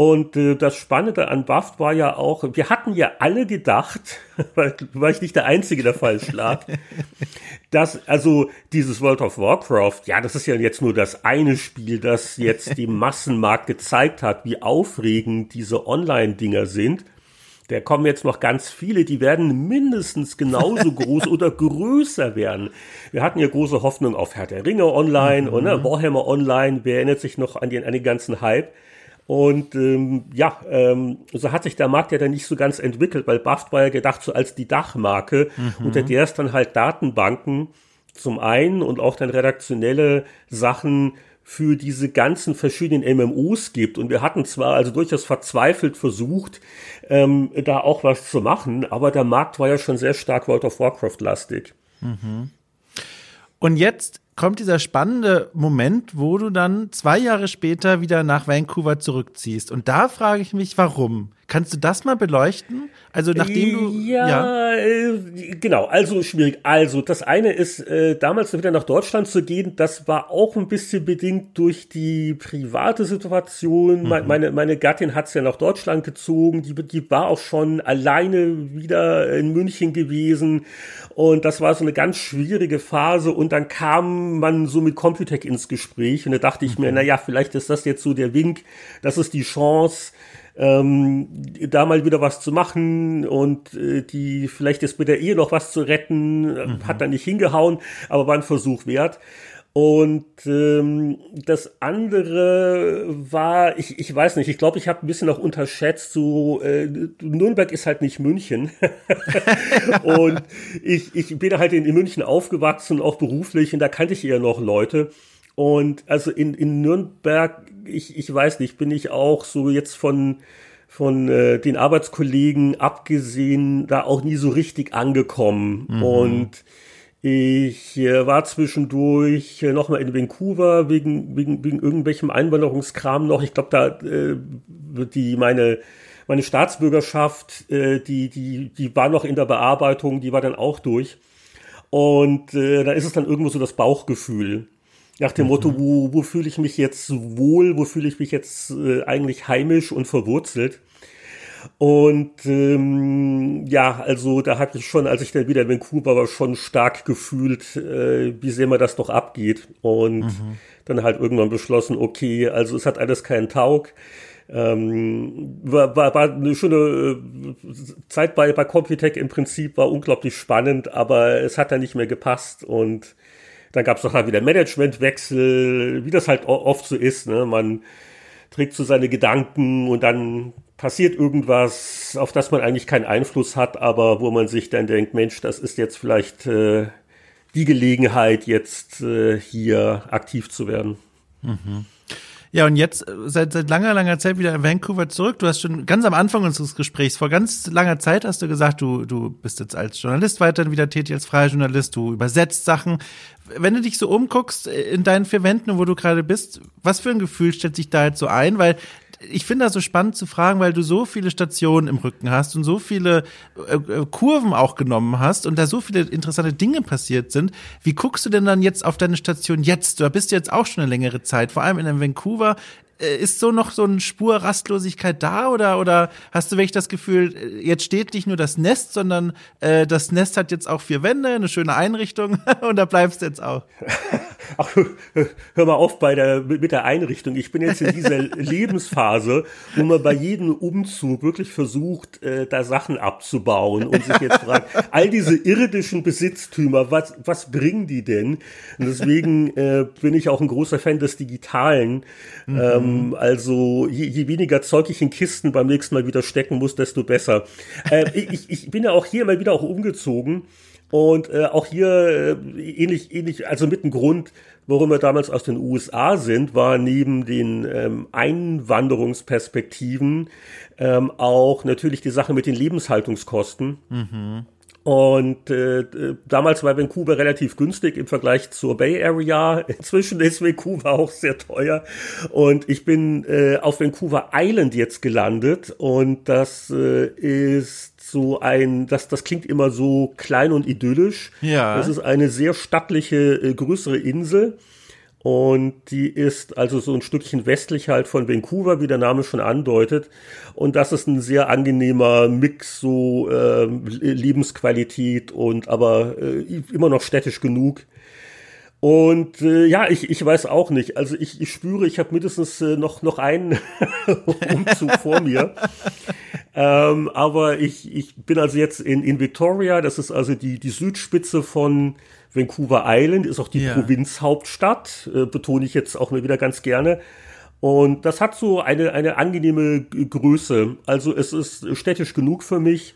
und äh, das Spannende an Buffed war ja auch, wir hatten ja alle gedacht, weil, weil ich nicht der Einzige, der falsch lag, dass also dieses World of Warcraft, ja, das ist ja jetzt nur das eine Spiel, das jetzt dem Massenmarkt gezeigt hat, wie aufregend diese Online-Dinger sind. Da kommen jetzt noch ganz viele, die werden mindestens genauso groß oder größer werden. Wir hatten ja große Hoffnung auf Herr der Ringe online mhm. und ne, Warhammer online. Wer erinnert sich noch an den, an den ganzen Hype? Und ähm, ja, ähm, so hat sich der Markt ja dann nicht so ganz entwickelt, weil Buffed war ja gedacht so als die Dachmarke, mhm. unter der es dann halt Datenbanken zum einen und auch dann redaktionelle Sachen für diese ganzen verschiedenen MMOs gibt. Und wir hatten zwar also durchaus verzweifelt versucht, ähm, da auch was zu machen, aber der Markt war ja schon sehr stark World of Warcraft-lastig. Mhm. Und jetzt kommt dieser spannende Moment, wo du dann zwei Jahre später wieder nach Vancouver zurückziehst. Und da frage ich mich, warum? Kannst du das mal beleuchten? Also nachdem du ja, ja. Äh, genau, also schwierig. Also das eine ist äh, damals wieder nach Deutschland zu gehen, das war auch ein bisschen bedingt durch die private Situation. Mhm. Meine meine Gattin hat's ja nach Deutschland gezogen, die die war auch schon alleine wieder in München gewesen und das war so eine ganz schwierige Phase und dann kam man so mit Computec ins Gespräch und da dachte ich mhm. mir, na ja, vielleicht ist das jetzt so der Wink, das ist die Chance ähm, da mal wieder was zu machen und äh, die vielleicht ist mit der Ehe noch was zu retten, mhm. hat dann nicht hingehauen, aber war ein Versuch wert. Und ähm, das andere war, ich, ich weiß nicht, ich glaube, ich habe ein bisschen auch unterschätzt, so äh, Nürnberg ist halt nicht München. und ich, ich bin halt in, in München aufgewachsen, auch beruflich, und da kannte ich eher noch Leute. Und also in, in Nürnberg, ich, ich weiß nicht, bin ich auch so jetzt von, von äh, den Arbeitskollegen abgesehen da auch nie so richtig angekommen. Mhm. Und Ich äh, war zwischendurch äh, nochmal in Vancouver wegen, wegen, wegen irgendwelchem Einwanderungskram noch. Ich glaube, da äh, die meine meine Staatsbürgerschaft, äh, die, die, die war noch in der Bearbeitung, die war dann auch durch. Und äh, da ist es dann irgendwo so das Bauchgefühl. Nach dem mhm. Motto, wo, wo fühle ich mich jetzt wohl, wo fühle ich mich jetzt äh, eigentlich heimisch und verwurzelt. Und ähm, ja, also da hatte ich schon, als ich dann wieder in Vancouver war, schon stark gefühlt, äh, wie sehr mir das doch abgeht. Und mhm. dann halt irgendwann beschlossen, okay, also es hat alles keinen Taug. Ähm, war, war, war eine schöne äh, Zeit bei, bei Computec im Prinzip, war unglaublich spannend, aber es hat dann nicht mehr gepasst und dann gab es noch halt wieder Managementwechsel, wie das halt oft so ist. Ne? Man trägt so seine Gedanken und dann passiert irgendwas, auf das man eigentlich keinen Einfluss hat, aber wo man sich dann denkt, Mensch, das ist jetzt vielleicht äh, die Gelegenheit, jetzt äh, hier aktiv zu werden. Mhm. Ja, und jetzt äh, seit, seit langer, langer Zeit wieder in Vancouver zurück. Du hast schon ganz am Anfang unseres Gesprächs, vor ganz langer Zeit hast du gesagt, du, du bist jetzt als Journalist weiterhin wieder tätig, als freier Journalist, du übersetzt Sachen. Wenn du dich so umguckst äh, in deinen vier Wänden, wo du gerade bist, was für ein Gefühl stellt sich da jetzt so ein? Weil ich finde das so spannend zu fragen, weil du so viele Stationen im Rücken hast und so viele äh, äh, Kurven auch genommen hast und da so viele interessante Dinge passiert sind. Wie guckst du denn dann jetzt auf deine Station jetzt? Du bist jetzt auch schon eine längere Zeit, vor allem in Vancouver. Äh, ist so noch so eine Spur Rastlosigkeit da oder oder hast du wirklich das Gefühl, äh, jetzt steht nicht nur das Nest, sondern äh, das Nest hat jetzt auch vier Wände, eine schöne Einrichtung und da bleibst du jetzt auch. Ach, hör mal auf bei der mit der Einrichtung. Ich bin jetzt in dieser Lebensphase, wo man bei jedem Umzug wirklich versucht, äh, da Sachen abzubauen und sich jetzt fragt, all diese irdischen Besitztümer, was was bringen die denn? Und deswegen äh, bin ich auch ein großer Fan des Digitalen. Mhm. Ähm, ähm, also je, je, weniger Zeug ich in Kisten beim nächsten Mal wieder stecken muss, desto besser. Äh, ich, ich bin ja auch hier mal wieder auch umgezogen. Und äh, auch hier äh, ähnlich, ähnlich, also mit dem Grund, warum wir damals aus den USA sind, war neben den ähm, Einwanderungsperspektiven ähm, auch natürlich die Sache mit den Lebenshaltungskosten. Mhm. Und äh, damals war Vancouver relativ günstig im Vergleich zur Bay Area. Inzwischen ist Vancouver auch sehr teuer. Und ich bin äh, auf Vancouver Island jetzt gelandet. Und das äh, ist so ein, das, das klingt immer so klein und idyllisch. Ja. Das ist eine sehr stattliche, äh, größere Insel. Und die ist also so ein Stückchen westlich halt von Vancouver, wie der Name schon andeutet. Und das ist ein sehr angenehmer Mix, so äh, Lebensqualität und aber äh, immer noch städtisch genug. Und äh, ja, ich, ich weiß auch nicht. Also ich, ich spüre, ich habe mindestens äh, noch, noch einen Umzug vor mir. Ähm, aber ich, ich bin also jetzt in, in Victoria, das ist also die, die Südspitze von Vancouver Island ist auch die ja. Provinzhauptstadt, äh, betone ich jetzt auch mal wieder ganz gerne. Und das hat so eine, eine angenehme Größe. Also es ist städtisch genug für mich,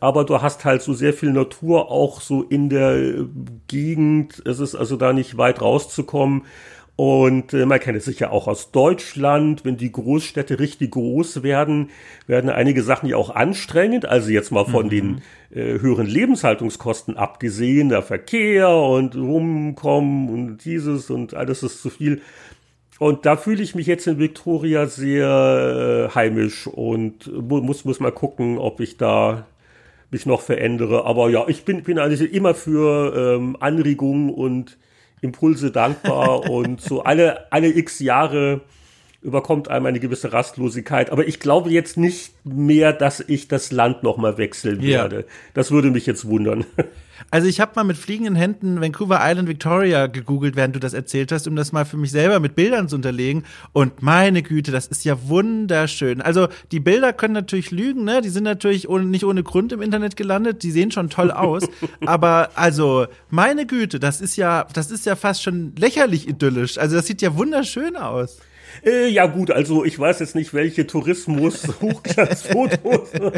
aber du hast halt so sehr viel Natur auch so in der Gegend. Es ist also da nicht weit rauszukommen. Und äh, man kennt es sicher auch aus Deutschland, wenn die Großstädte richtig groß werden, werden einige Sachen ja auch anstrengend. Also jetzt mal von mhm. den äh, höheren Lebenshaltungskosten abgesehen, der Verkehr und rumkommen und dieses und alles ist zu viel. Und da fühle ich mich jetzt in Victoria sehr äh, heimisch und muss, muss mal gucken, ob ich da mich noch verändere. Aber ja, ich bin, bin eigentlich immer für ähm, Anregungen und Impulse dankbar und so alle, alle x Jahre überkommt einem eine gewisse Rastlosigkeit. Aber ich glaube jetzt nicht mehr, dass ich das Land nochmal wechseln werde. Ja. Das würde mich jetzt wundern. Also ich habe mal mit fliegenden Händen Vancouver Island Victoria gegoogelt, während du das erzählt hast, um das mal für mich selber mit Bildern zu unterlegen. Und meine Güte, das ist ja wunderschön. Also die Bilder können natürlich lügen, ne? Die sind natürlich ohne, nicht ohne Grund im Internet gelandet. Die sehen schon toll aus. Aber also meine Güte, das ist ja, das ist ja fast schon lächerlich idyllisch. Also das sieht ja wunderschön aus. Äh, ja gut, also ich weiß jetzt nicht, welche Tourismus-Hochglanzfotos.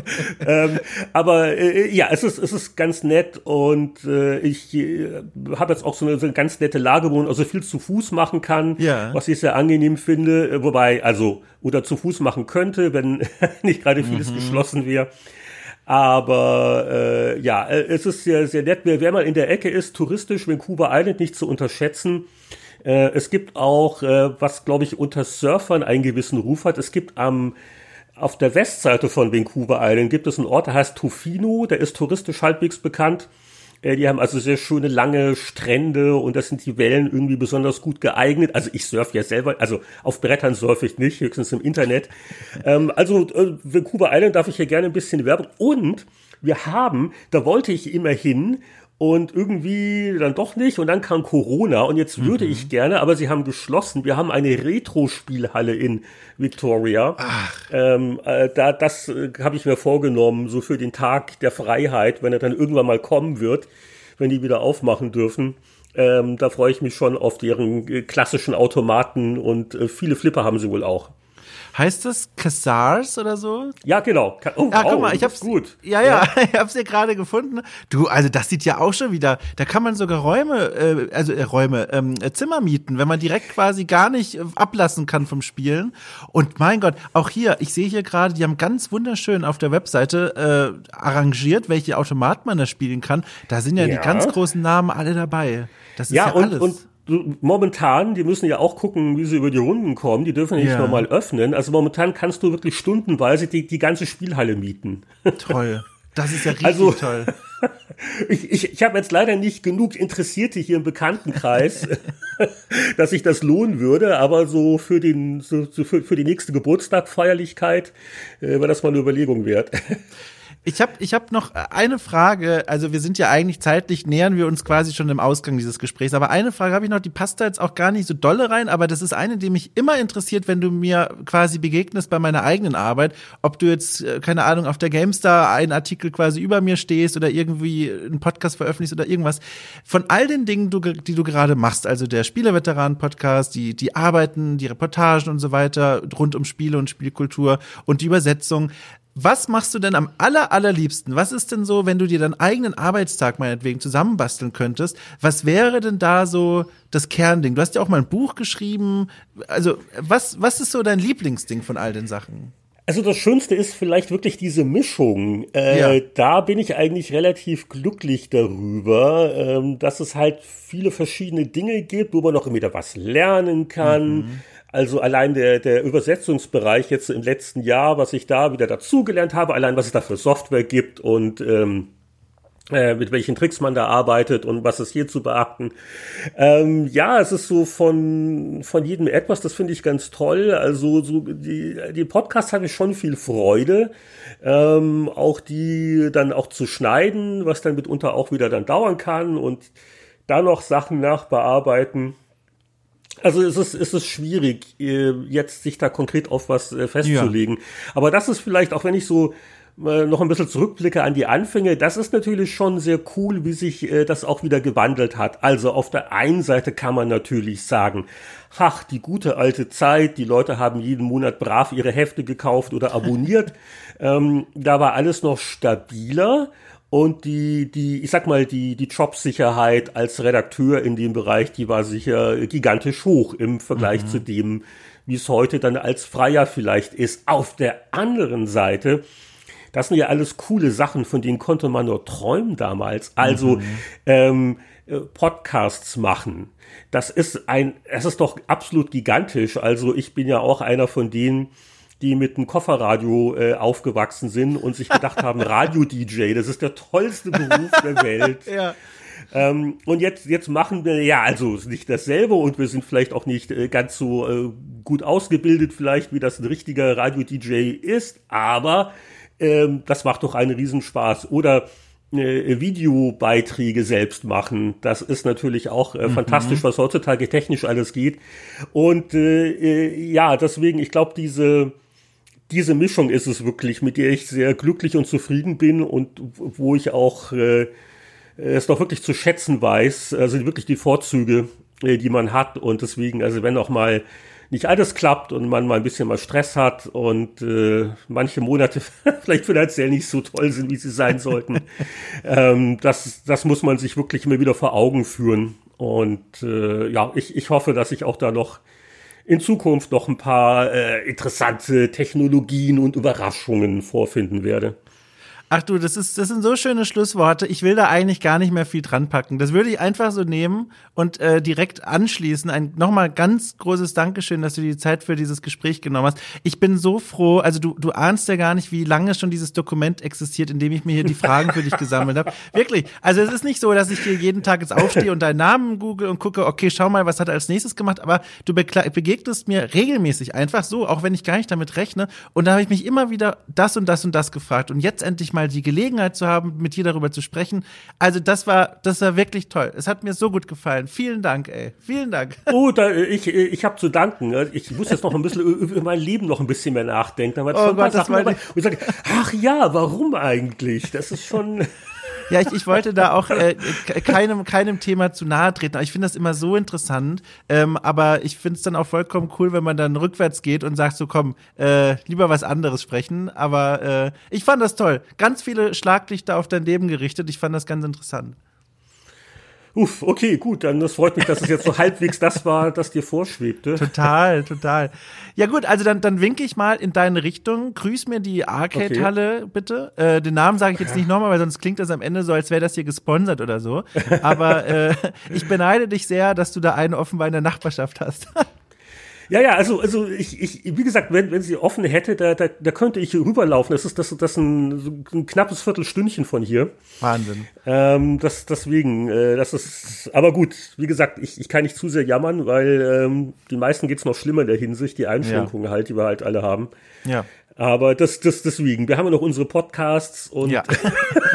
ähm, aber äh, ja, es ist, es ist ganz nett und äh, ich äh, habe jetzt auch so eine, so eine ganz nette Lage, wo man also viel zu Fuß machen kann, ja. was ich sehr angenehm finde. Äh, wobei, also, oder zu Fuß machen könnte, wenn nicht gerade vieles mhm. geschlossen wäre. Aber äh, ja, äh, es ist sehr, sehr nett. Wer, wer mal in der Ecke ist, touristisch Vancouver Island nicht zu unterschätzen. Äh, es gibt auch, äh, was glaube ich unter Surfern einen gewissen Ruf hat, es gibt am auf der Westseite von Vancouver Island gibt es einen Ort, der heißt Tofino, der ist touristisch halbwegs bekannt. Äh, die haben also sehr schöne lange Strände und das sind die Wellen irgendwie besonders gut geeignet. Also ich surfe ja selber, also auf Brettern surfe ich nicht, höchstens im Internet. Ähm, also äh, Vancouver Island darf ich hier gerne ein bisschen werben. Und wir haben, da wollte ich immer hin und irgendwie dann doch nicht und dann kam Corona und jetzt würde mhm. ich gerne, aber sie haben geschlossen. Wir haben eine Retro-Spielhalle in Victoria. Ach. Ähm, äh, da, das äh, habe ich mir vorgenommen, so für den Tag der Freiheit, wenn er dann irgendwann mal kommen wird, wenn die wieder aufmachen dürfen. Ähm, da freue ich mich schon auf deren äh, klassischen Automaten und äh, viele Flipper haben sie wohl auch. Heißt das Cassars oder so? Ja, genau. Oh, ja, wow, guck mal, ich hab's gut. Ja, ja, ja. ich hab's hier gerade gefunden. Du, also das sieht ja auch schon wieder. Da kann man sogar Räume, äh, also äh, Räume, ähm, Zimmer mieten, wenn man direkt quasi gar nicht äh, ablassen kann vom Spielen. Und mein Gott, auch hier, ich sehe hier gerade, die haben ganz wunderschön auf der Webseite äh, arrangiert, welche Automat man da spielen kann. Da sind ja, ja. die ganz großen Namen alle dabei. Das ist ja, ja und, alles. Und momentan, die müssen ja auch gucken, wie sie über die Runden kommen, die dürfen ja nicht ja. normal öffnen. Also momentan kannst du wirklich stundenweise die, die ganze Spielhalle mieten. Toll. Das ist ja richtig also, toll. ich ich, ich habe jetzt leider nicht genug Interessierte hier im Bekanntenkreis, dass sich das lohnen würde, aber so für, den, so, so für, für die nächste Geburtstagfeierlichkeit äh, wäre das mal eine Überlegung wert. Ich habe ich hab noch eine Frage. Also wir sind ja eigentlich zeitlich, nähern wir uns quasi schon im Ausgang dieses Gesprächs. Aber eine Frage habe ich noch, die passt da jetzt auch gar nicht so dolle rein, aber das ist eine, die mich immer interessiert, wenn du mir quasi begegnest bei meiner eigenen Arbeit. Ob du jetzt, äh, keine Ahnung, auf der GameStar einen Artikel quasi über mir stehst oder irgendwie einen Podcast veröffentlichst oder irgendwas. Von all den Dingen, die du gerade machst, also der Spielerveteran-Podcast, die, die Arbeiten, die Reportagen und so weiter rund um Spiele und Spielkultur und die Übersetzung was machst du denn am aller, allerliebsten? Was ist denn so, wenn du dir deinen eigenen Arbeitstag meinetwegen zusammenbasteln könntest? Was wäre denn da so das Kernding? Du hast ja auch mal ein Buch geschrieben. Also, was, was ist so dein Lieblingsding von all den Sachen? Also das Schönste ist vielleicht wirklich diese Mischung. Äh, ja. Da bin ich eigentlich relativ glücklich darüber, ähm, dass es halt viele verschiedene Dinge gibt, wo man noch wieder was lernen kann. Mhm also allein der, der Übersetzungsbereich jetzt im letzten Jahr, was ich da wieder dazugelernt habe, allein was es da für Software gibt und ähm, äh, mit welchen Tricks man da arbeitet und was ist hier zu beachten. Ähm, ja, es ist so von, von jedem etwas, das finde ich ganz toll. Also so die, die Podcasts habe ich schon viel Freude, ähm, auch die dann auch zu schneiden, was dann mitunter auch wieder dann dauern kann und da noch Sachen nachbearbeiten. Also es ist, es ist schwierig, äh, jetzt sich da konkret auf was äh, festzulegen. Ja. Aber das ist vielleicht, auch wenn ich so äh, noch ein bisschen zurückblicke an die Anfänge, das ist natürlich schon sehr cool, wie sich das auch wieder gewandelt hat. Also auf der einen Seite kann man natürlich sagen, ach, die gute alte Zeit, die Leute haben jeden Monat brav ihre Hefte gekauft oder abonniert. ähm, da war alles noch stabiler. Und die, die, ich sag mal, die, die Jobsicherheit als Redakteur in dem Bereich, die war sicher gigantisch hoch im Vergleich mhm. zu dem, wie es heute dann als Freier vielleicht ist. Auf der anderen Seite, das sind ja alles coole Sachen, von denen konnte man nur träumen damals. Also, mhm. ähm, äh, Podcasts machen. Das ist ein, es ist doch absolut gigantisch. Also ich bin ja auch einer von denen, die mit einem Kofferradio äh, aufgewachsen sind und sich gedacht haben, Radio-DJ, das ist der tollste Beruf der Welt. Ja. Ähm, und jetzt, jetzt machen wir, ja, also nicht dasselbe und wir sind vielleicht auch nicht äh, ganz so äh, gut ausgebildet, vielleicht, wie das ein richtiger Radio-DJ ist, aber ähm, das macht doch einen Riesenspaß. Oder äh, Videobeiträge selbst machen. Das ist natürlich auch äh, mhm. fantastisch, was heutzutage technisch alles geht. Und äh, äh ja, deswegen, ich glaube, diese diese Mischung ist es wirklich, mit der ich sehr glücklich und zufrieden bin und wo ich auch äh, es doch wirklich zu schätzen weiß, also wirklich die Vorzüge, äh, die man hat und deswegen, also wenn auch mal nicht alles klappt und man mal ein bisschen mal Stress hat und äh, manche Monate vielleicht finanziell nicht so toll sind, wie sie sein sollten, ähm, das, das muss man sich wirklich immer wieder vor Augen führen. Und äh, ja, ich, ich hoffe, dass ich auch da noch in Zukunft noch ein paar äh, interessante Technologien und Überraschungen vorfinden werde. Ach du, das ist, das sind so schöne Schlussworte. Ich will da eigentlich gar nicht mehr viel dran packen. Das würde ich einfach so nehmen und äh, direkt anschließen. Ein nochmal ganz großes Dankeschön, dass du die Zeit für dieses Gespräch genommen hast. Ich bin so froh. Also du, du ahnst ja gar nicht, wie lange schon dieses Dokument existiert, in dem ich mir hier die Fragen für dich gesammelt habe. Wirklich. Also es ist nicht so, dass ich hier jeden Tag jetzt aufstehe und deinen Namen google und gucke, okay, schau mal, was hat er als nächstes gemacht. Aber du begegnest mir regelmäßig einfach so, auch wenn ich gar nicht damit rechne. Und da habe ich mich immer wieder das und das und das gefragt. Und jetzt endlich mal die Gelegenheit zu haben, mit dir darüber zu sprechen. Also das war, das war wirklich toll. Es hat mir so gut gefallen. Vielen Dank, ey. Vielen Dank. Oh, da, ich, ich habe zu danken. Ich muss jetzt noch ein bisschen über mein Leben noch ein bisschen mehr nachdenken. Aber oh Gott, das war und ich sage, ach ja, warum eigentlich? Das ist schon. Ja, ich, ich wollte da auch äh, keinem, keinem Thema zu nahe treten. Ich finde das immer so interessant. Ähm, aber ich finde es dann auch vollkommen cool, wenn man dann rückwärts geht und sagt so, komm, äh, lieber was anderes sprechen. Aber äh, ich fand das toll. Ganz viele Schlaglichter auf dein Leben gerichtet. Ich fand das ganz interessant. Uff, okay, gut, dann das freut mich, dass es jetzt so halbwegs das war, das dir vorschwebte. Total, total. Ja gut, also dann, dann winke ich mal in deine Richtung. Grüß mir die Arcade-Halle, okay. bitte. Äh, den Namen sage ich jetzt nicht nochmal, weil sonst klingt das am Ende so, als wäre das hier gesponsert oder so. Aber äh, ich beneide dich sehr, dass du da einen offenbar in der Nachbarschaft hast. Ja, ja, also, also ich, ich, wie gesagt, wenn, wenn sie offen hätte, da, da, da könnte ich rüberlaufen. Das ist das, das ein, so ein knappes Viertelstündchen von hier. Wahnsinn. Ähm, das, deswegen, äh, das ist, aber gut, wie gesagt, ich, ich kann nicht zu sehr jammern, weil ähm, die meisten geht's noch schlimmer in der Hinsicht, die Einschränkungen ja. halt, die wir halt alle haben. Ja. Aber das, das deswegen. Wir haben ja noch unsere Podcasts und ja.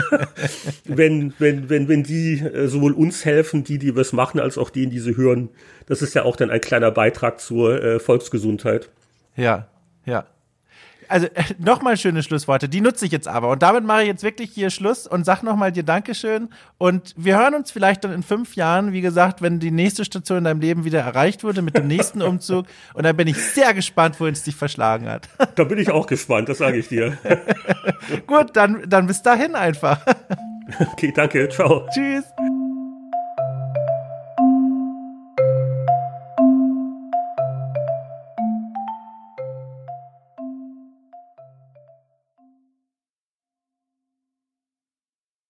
wenn, wenn, wenn, wenn die äh, sowohl uns helfen, die, die was machen, als auch denen, die sie hören, das ist ja auch dann ein kleiner Beitrag zur äh, Volksgesundheit. Ja, ja also äh, nochmal schöne Schlussworte, die nutze ich jetzt aber. Und damit mache ich jetzt wirklich hier Schluss und sag nochmal dir Dankeschön. Und wir hören uns vielleicht dann in fünf Jahren, wie gesagt, wenn die nächste Station in deinem Leben wieder erreicht wurde mit dem nächsten Umzug. Und dann bin ich sehr gespannt, wohin es dich verschlagen hat. Da bin ich auch gespannt, das sage ich dir. Gut, dann, dann bis dahin einfach. Okay, danke. Ciao. Tschüss.